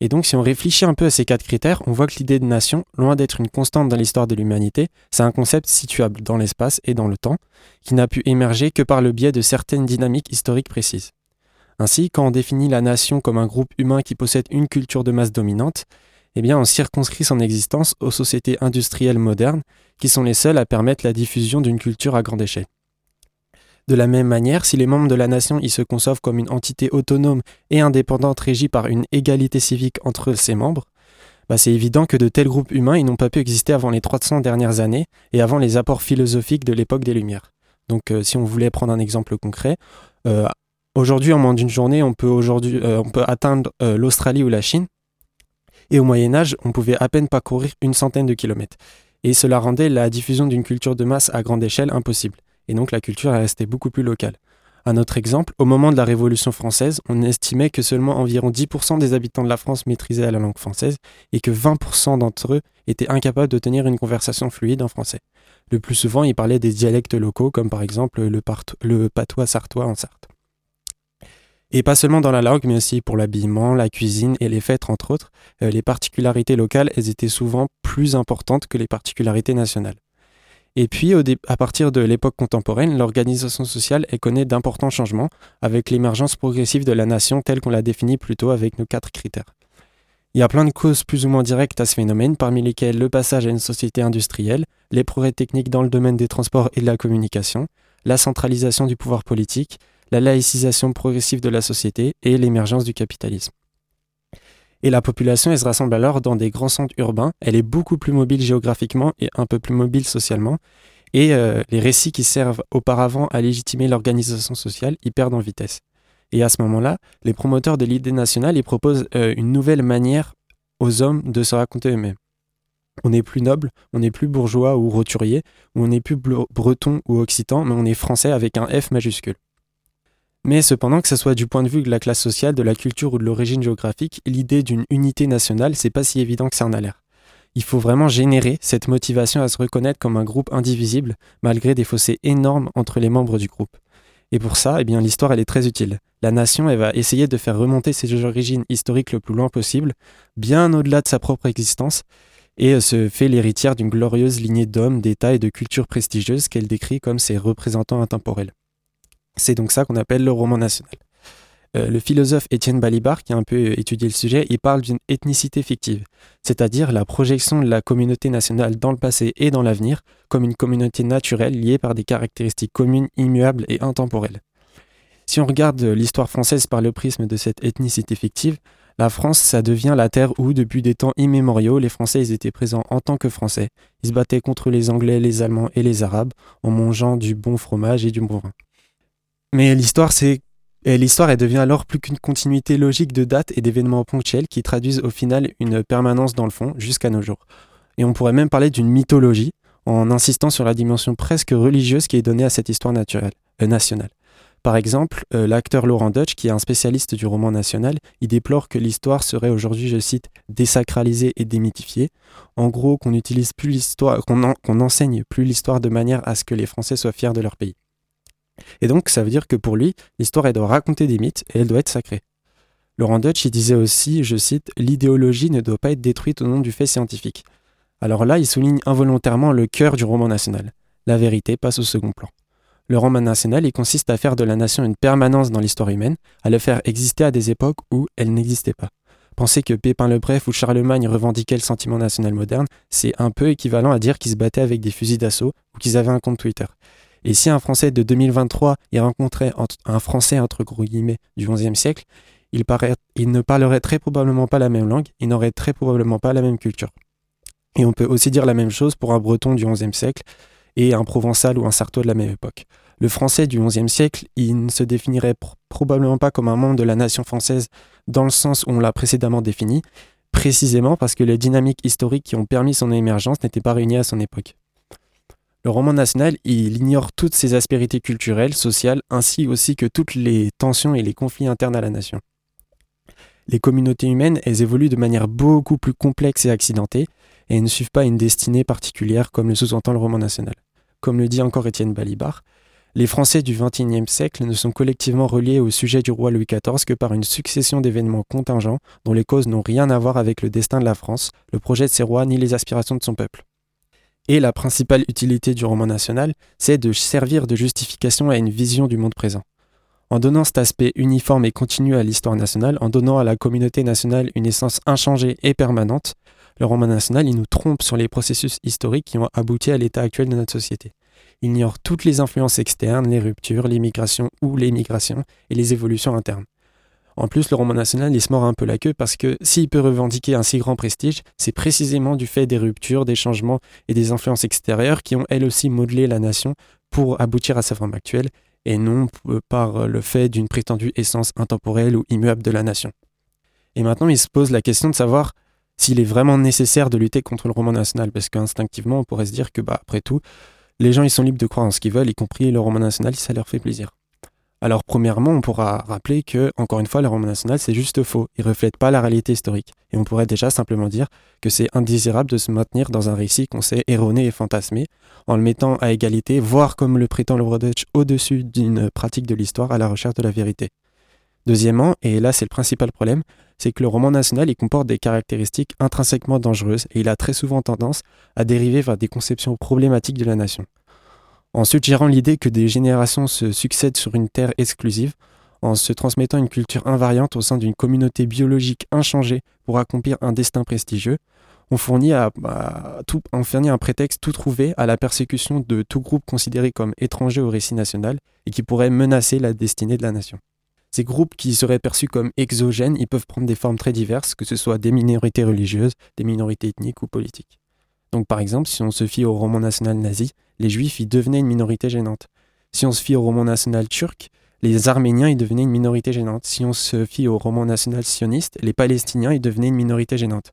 Et donc, si on réfléchit un peu à ces quatre critères, on voit que l'idée de nation, loin d'être une constante dans l'histoire de l'humanité, c'est un concept situable dans l'espace et dans le temps, qui n'a pu émerger que par le biais de certaines dynamiques historiques précises. Ainsi, quand on définit la nation comme un groupe humain qui possède une culture de masse dominante, eh bien on circonscrit son existence aux sociétés industrielles modernes, qui sont les seules à permettre la diffusion d'une culture à grande échelle. De la même manière, si les membres de la nation y se conçoivent comme une entité autonome et indépendante régie par une égalité civique entre ses membres, bah c'est évident que de tels groupes humains n'ont pas pu exister avant les 300 dernières années et avant les apports philosophiques de l'époque des Lumières. Donc euh, si on voulait prendre un exemple concret, euh, aujourd'hui en moins d'une journée on peut, euh, on peut atteindre l'Australie ou la Chine, et au Moyen Âge on pouvait à peine parcourir une centaine de kilomètres. Et cela rendait la diffusion d'une culture de masse à grande échelle impossible et donc la culture est restée beaucoup plus locale. Un autre exemple, au moment de la Révolution française, on estimait que seulement environ 10% des habitants de la France maîtrisaient la langue française et que 20% d'entre eux étaient incapables de tenir une conversation fluide en français. Le plus souvent, ils parlaient des dialectes locaux, comme par exemple le, le patois sartois en Sarthe. Et pas seulement dans la langue, mais aussi pour l'habillement, la cuisine et les fêtes, entre autres, euh, les particularités locales, elles étaient souvent plus importantes que les particularités nationales. Et puis, à partir de l'époque contemporaine, l'organisation sociale connaît d'importants changements avec l'émergence progressive de la nation telle qu'on l'a définie plus tôt avec nos quatre critères. Il y a plein de causes plus ou moins directes à ce phénomène, parmi lesquelles le passage à une société industrielle, les progrès techniques dans le domaine des transports et de la communication, la centralisation du pouvoir politique, la laïcisation progressive de la société et l'émergence du capitalisme. Et la population, elle se rassemble alors dans des grands centres urbains. Elle est beaucoup plus mobile géographiquement et un peu plus mobile socialement. Et euh, les récits qui servent auparavant à légitimer l'organisation sociale, ils perdent en vitesse. Et à ce moment-là, les promoteurs de l'idée nationale, ils proposent euh, une nouvelle manière aux hommes de se raconter eux-mêmes. On n'est plus noble, on n'est plus bourgeois ou roturier, on n'est plus breton ou occitan, mais on est français avec un F majuscule. Mais cependant, que ce soit du point de vue de la classe sociale, de la culture ou de l'origine géographique, l'idée d'une unité nationale, c'est pas si évident que ça en a l'air. Il faut vraiment générer cette motivation à se reconnaître comme un groupe indivisible, malgré des fossés énormes entre les membres du groupe. Et pour ça, eh bien, l'histoire, elle est très utile. La nation, elle va essayer de faire remonter ses origines historiques le plus loin possible, bien au-delà de sa propre existence, et se fait l'héritière d'une glorieuse lignée d'hommes, d'États et de cultures prestigieuses qu'elle décrit comme ses représentants intemporels. C'est donc ça qu'on appelle le roman national. Euh, le philosophe Étienne Balibar, qui a un peu étudié le sujet, il parle d'une ethnicité fictive, c'est-à-dire la projection de la communauté nationale dans le passé et dans l'avenir comme une communauté naturelle liée par des caractéristiques communes, immuables et intemporelles. Si on regarde l'histoire française par le prisme de cette ethnicité fictive, la France, ça devient la terre où, depuis des temps immémoriaux, les Français étaient présents en tant que Français. Ils se battaient contre les Anglais, les Allemands et les Arabes en mangeant du bon fromage et du bon vin. Mais l'histoire, c'est l'histoire, elle devient alors plus qu'une continuité logique de dates et d'événements ponctuels qui traduisent au final une permanence dans le fond jusqu'à nos jours. Et on pourrait même parler d'une mythologie en insistant sur la dimension presque religieuse qui est donnée à cette histoire naturelle, euh, nationale. Par exemple, euh, l'acteur Laurent Dutch, qui est un spécialiste du roman national, il déplore que l'histoire serait aujourd'hui, je cite, désacralisée et démythifiée. En gros, qu'on n'utilise plus l'histoire, qu'on enseigne plus l'histoire de manière à ce que les Français soient fiers de leur pays. Et donc, ça veut dire que pour lui, l'histoire, doit raconter des mythes et elle doit être sacrée. Laurent Deutsch, il disait aussi, je cite, L'idéologie ne doit pas être détruite au nom du fait scientifique. Alors là, il souligne involontairement le cœur du roman national. La vérité passe au second plan. Le roman national, il consiste à faire de la nation une permanence dans l'histoire humaine, à le faire exister à des époques où elle n'existait pas. Penser que Pépin le Bref ou Charlemagne revendiquaient le sentiment national moderne, c'est un peu équivalent à dire qu'ils se battaient avec des fusils d'assaut ou qu'ils avaient un compte Twitter. Et si un Français de 2023 y rencontrait un Français entre gros guillemets du XIe siècle, il, ne parlerait très probablement pas la même langue, il n'aurait très probablement pas la même culture. Et on peut aussi dire la même chose pour un breton du XIe siècle et un provençal ou un sartois de la même époque. Le français du XIe siècle, il ne se définirait probablement pas comme un membre de la nation française dans le sens où on l'a précédemment défini, précisément parce que les dynamiques historiques qui ont permis son émergence n'étaient pas réunies à son époque. Le roman national, il ignore toutes ses aspérités culturelles, sociales, ainsi aussi que toutes les tensions et les conflits internes à la nation. Les communautés humaines, elles évoluent de manière beaucoup plus complexe et accidentée, et ne suivent pas une destinée particulière comme le sous-entend le roman national. Comme le dit encore Étienne Balibar, les Français du XXIe siècle ne sont collectivement reliés au sujet du roi Louis XIV que par une succession d'événements contingents dont les causes n'ont rien à voir avec le destin de la France, le projet de ses rois ni les aspirations de son peuple. Et la principale utilité du roman national, c'est de servir de justification à une vision du monde présent. En donnant cet aspect uniforme et continu à l'histoire nationale, en donnant à la communauté nationale une essence inchangée et permanente, le roman national, il nous trompe sur les processus historiques qui ont abouti à l'état actuel de notre société. Il ignore toutes les influences externes, les ruptures, l'immigration ou l'émigration et les évolutions internes. En plus, le roman national, il se mord un peu la queue parce que s'il peut revendiquer un si grand prestige, c'est précisément du fait des ruptures, des changements et des influences extérieures qui ont elles aussi modelé la nation pour aboutir à sa forme actuelle et non par le fait d'une prétendue essence intemporelle ou immuable de la nation. Et maintenant, il se pose la question de savoir s'il est vraiment nécessaire de lutter contre le roman national, parce qu'instinctivement, on pourrait se dire que, bah, après tout, les gens, ils sont libres de croire en ce qu'ils veulent, y compris le roman national, si ça leur fait plaisir. Alors premièrement, on pourra rappeler que, encore une fois, le roman national, c'est juste faux. Il reflète pas la réalité historique. Et on pourrait déjà simplement dire que c'est indésirable de se maintenir dans un récit qu'on sait erroné et fantasmé, en le mettant à égalité, voire comme le prétend le au-dessus d'une pratique de l'histoire à la recherche de la vérité. Deuxièmement, et là c'est le principal problème, c'est que le roman national il comporte des caractéristiques intrinsèquement dangereuses et il a très souvent tendance à dériver vers des conceptions problématiques de la nation. En suggérant l'idée que des générations se succèdent sur une terre exclusive, en se transmettant une culture invariante au sein d'une communauté biologique inchangée pour accomplir un destin prestigieux, on fournit, à, fournit un prétexte tout trouvé à la persécution de tout groupe considéré comme étranger au récit national et qui pourrait menacer la destinée de la nation. Ces groupes qui seraient perçus comme exogènes, ils peuvent prendre des formes très diverses, que ce soit des minorités religieuses, des minorités ethniques ou politiques. Donc par exemple, si on se fie au roman national nazi, les juifs y devenaient une minorité gênante. Si on se fie au roman national turc, les Arméniens y devenaient une minorité gênante. Si on se fie au roman national sioniste, les Palestiniens y devenaient une minorité gênante.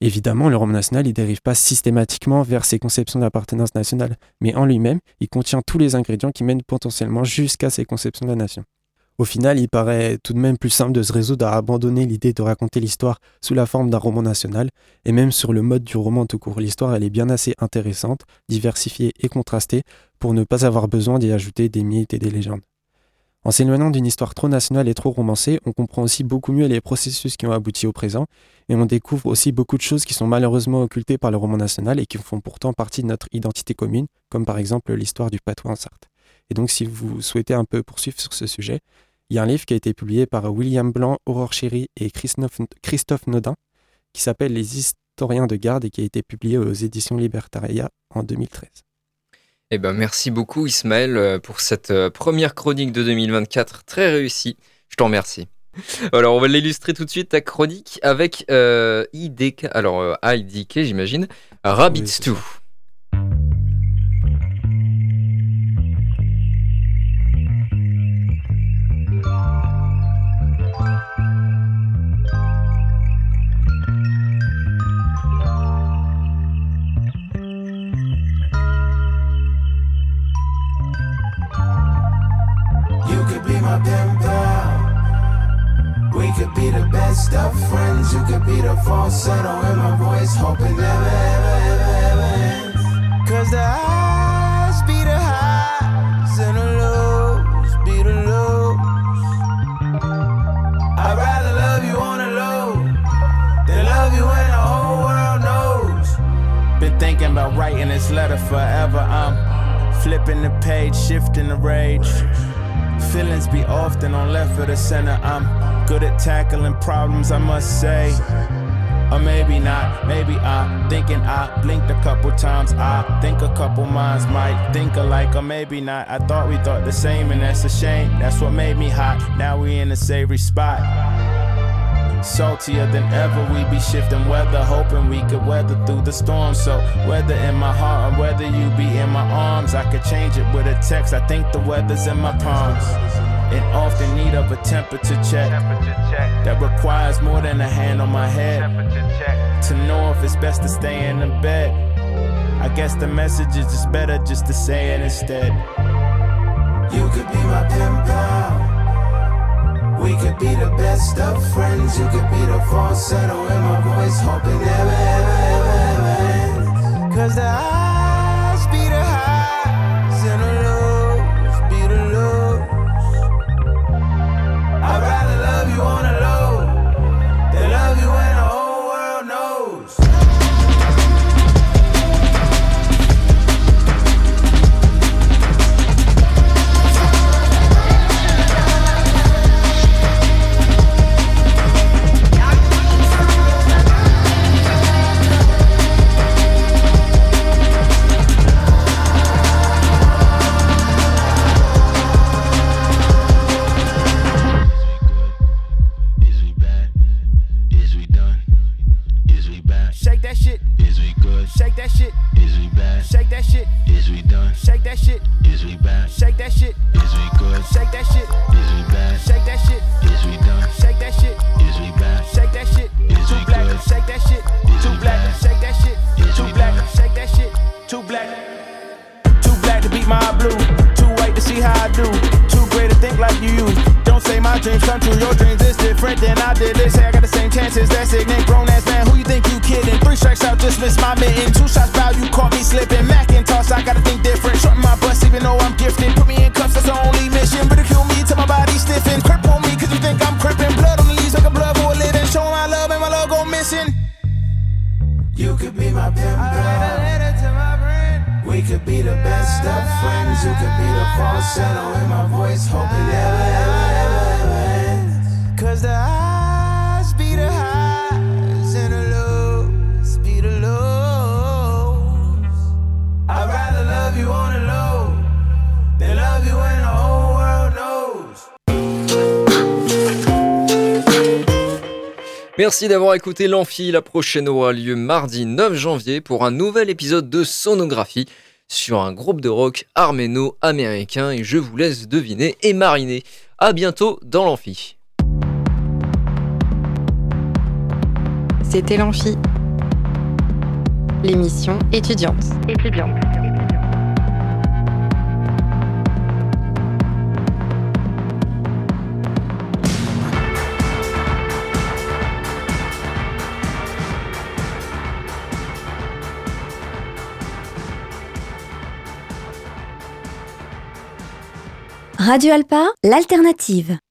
Évidemment, le roman national ne dérive pas systématiquement vers ces conceptions d'appartenance nationale, mais en lui-même, il contient tous les ingrédients qui mènent potentiellement jusqu'à ces conceptions de la nation. Au final, il paraît tout de même plus simple de se résoudre à abandonner l'idée de raconter l'histoire sous la forme d'un roman national, et même sur le mode du roman tout court. L'histoire, elle est bien assez intéressante, diversifiée et contrastée pour ne pas avoir besoin d'y ajouter des mythes et des légendes. En s'éloignant d'une histoire trop nationale et trop romancée, on comprend aussi beaucoup mieux les processus qui ont abouti au présent, et on découvre aussi beaucoup de choses qui sont malheureusement occultées par le roman national et qui font pourtant partie de notre identité commune, comme par exemple l'histoire du patois en Sarthe. Et donc si vous souhaitez un peu poursuivre sur ce sujet, il y a un livre qui a été publié par William Blanc, Aurore Chéry et Christophe Nodin, qui s'appelle Les historiens de garde et qui a été publié aux éditions Libertaria en 2013. Eh ben, merci beaucoup Ismaël euh, pour cette euh, première chronique de 2024 très réussie. Je t'en remercie. Alors on va l'illustrer tout de suite ta chronique avec euh, IDK, alors euh, IDK j'imagine, Rabbits 2. Of friends. You could be the falsetto in my voice, hoping never, ever, ever, ever ends. Cause the highs be the highs and the lows be the lows. I'd rather love you on the low than love you when the whole world knows. Been thinking about writing this letter forever. I'm flipping the page, shifting the rage. Feelings be often on left of the center. I'm Good at tackling problems, I must say. Or maybe not, maybe I'm thinking I blinked a couple times. I think a couple minds might think alike, or maybe not. I thought we thought the same, and that's a shame. That's what made me hot. Now we in a savory spot. Saltier than ever, we be shifting weather, hoping we could weather through the storm. So, whether in my heart or whether you be in my arms, I could change it with a text. I think the weather's in my palms. In often need of a temperature check that requires more than a hand on my head to know if it's best to stay in the bed. I guess the message is just better just to say it instead. You could be my pen. We could be the best of friends. You could be the falsetto in my voice, hoping never, ever, ever, ever ends. Cause the dreams come true. Your dreams is different than I did. They say I got the same chances. That's ignorant. Grown ass man. Who you think you kidding? Three strikes out, just missed my mitten. Two shots foul, you caught me slipping. Macintosh, I gotta think different. Shorten my bus, even though I'm gifted. Put me in cuffs, that's the only mission. Ridicule me till my body stiffen. Crip on me, cause you think I'm crippin'. Blood on the leaves like a blood for a living. Show my love and my love go missing. You could be my pal. We could be the best of friends. You could be the falsetto in my voice, hoping never, ever, ever, ever Merci d'avoir écouté l'Amphi. La prochaine aura lieu mardi 9 janvier pour un nouvel épisode de Sonographie sur un groupe de rock arméno-américain et je vous laisse deviner et mariner. À bientôt dans l'Amphi. C'était l'Amphi. L'émission étudiante. Étudiante. Radio Alpa, l'alternative.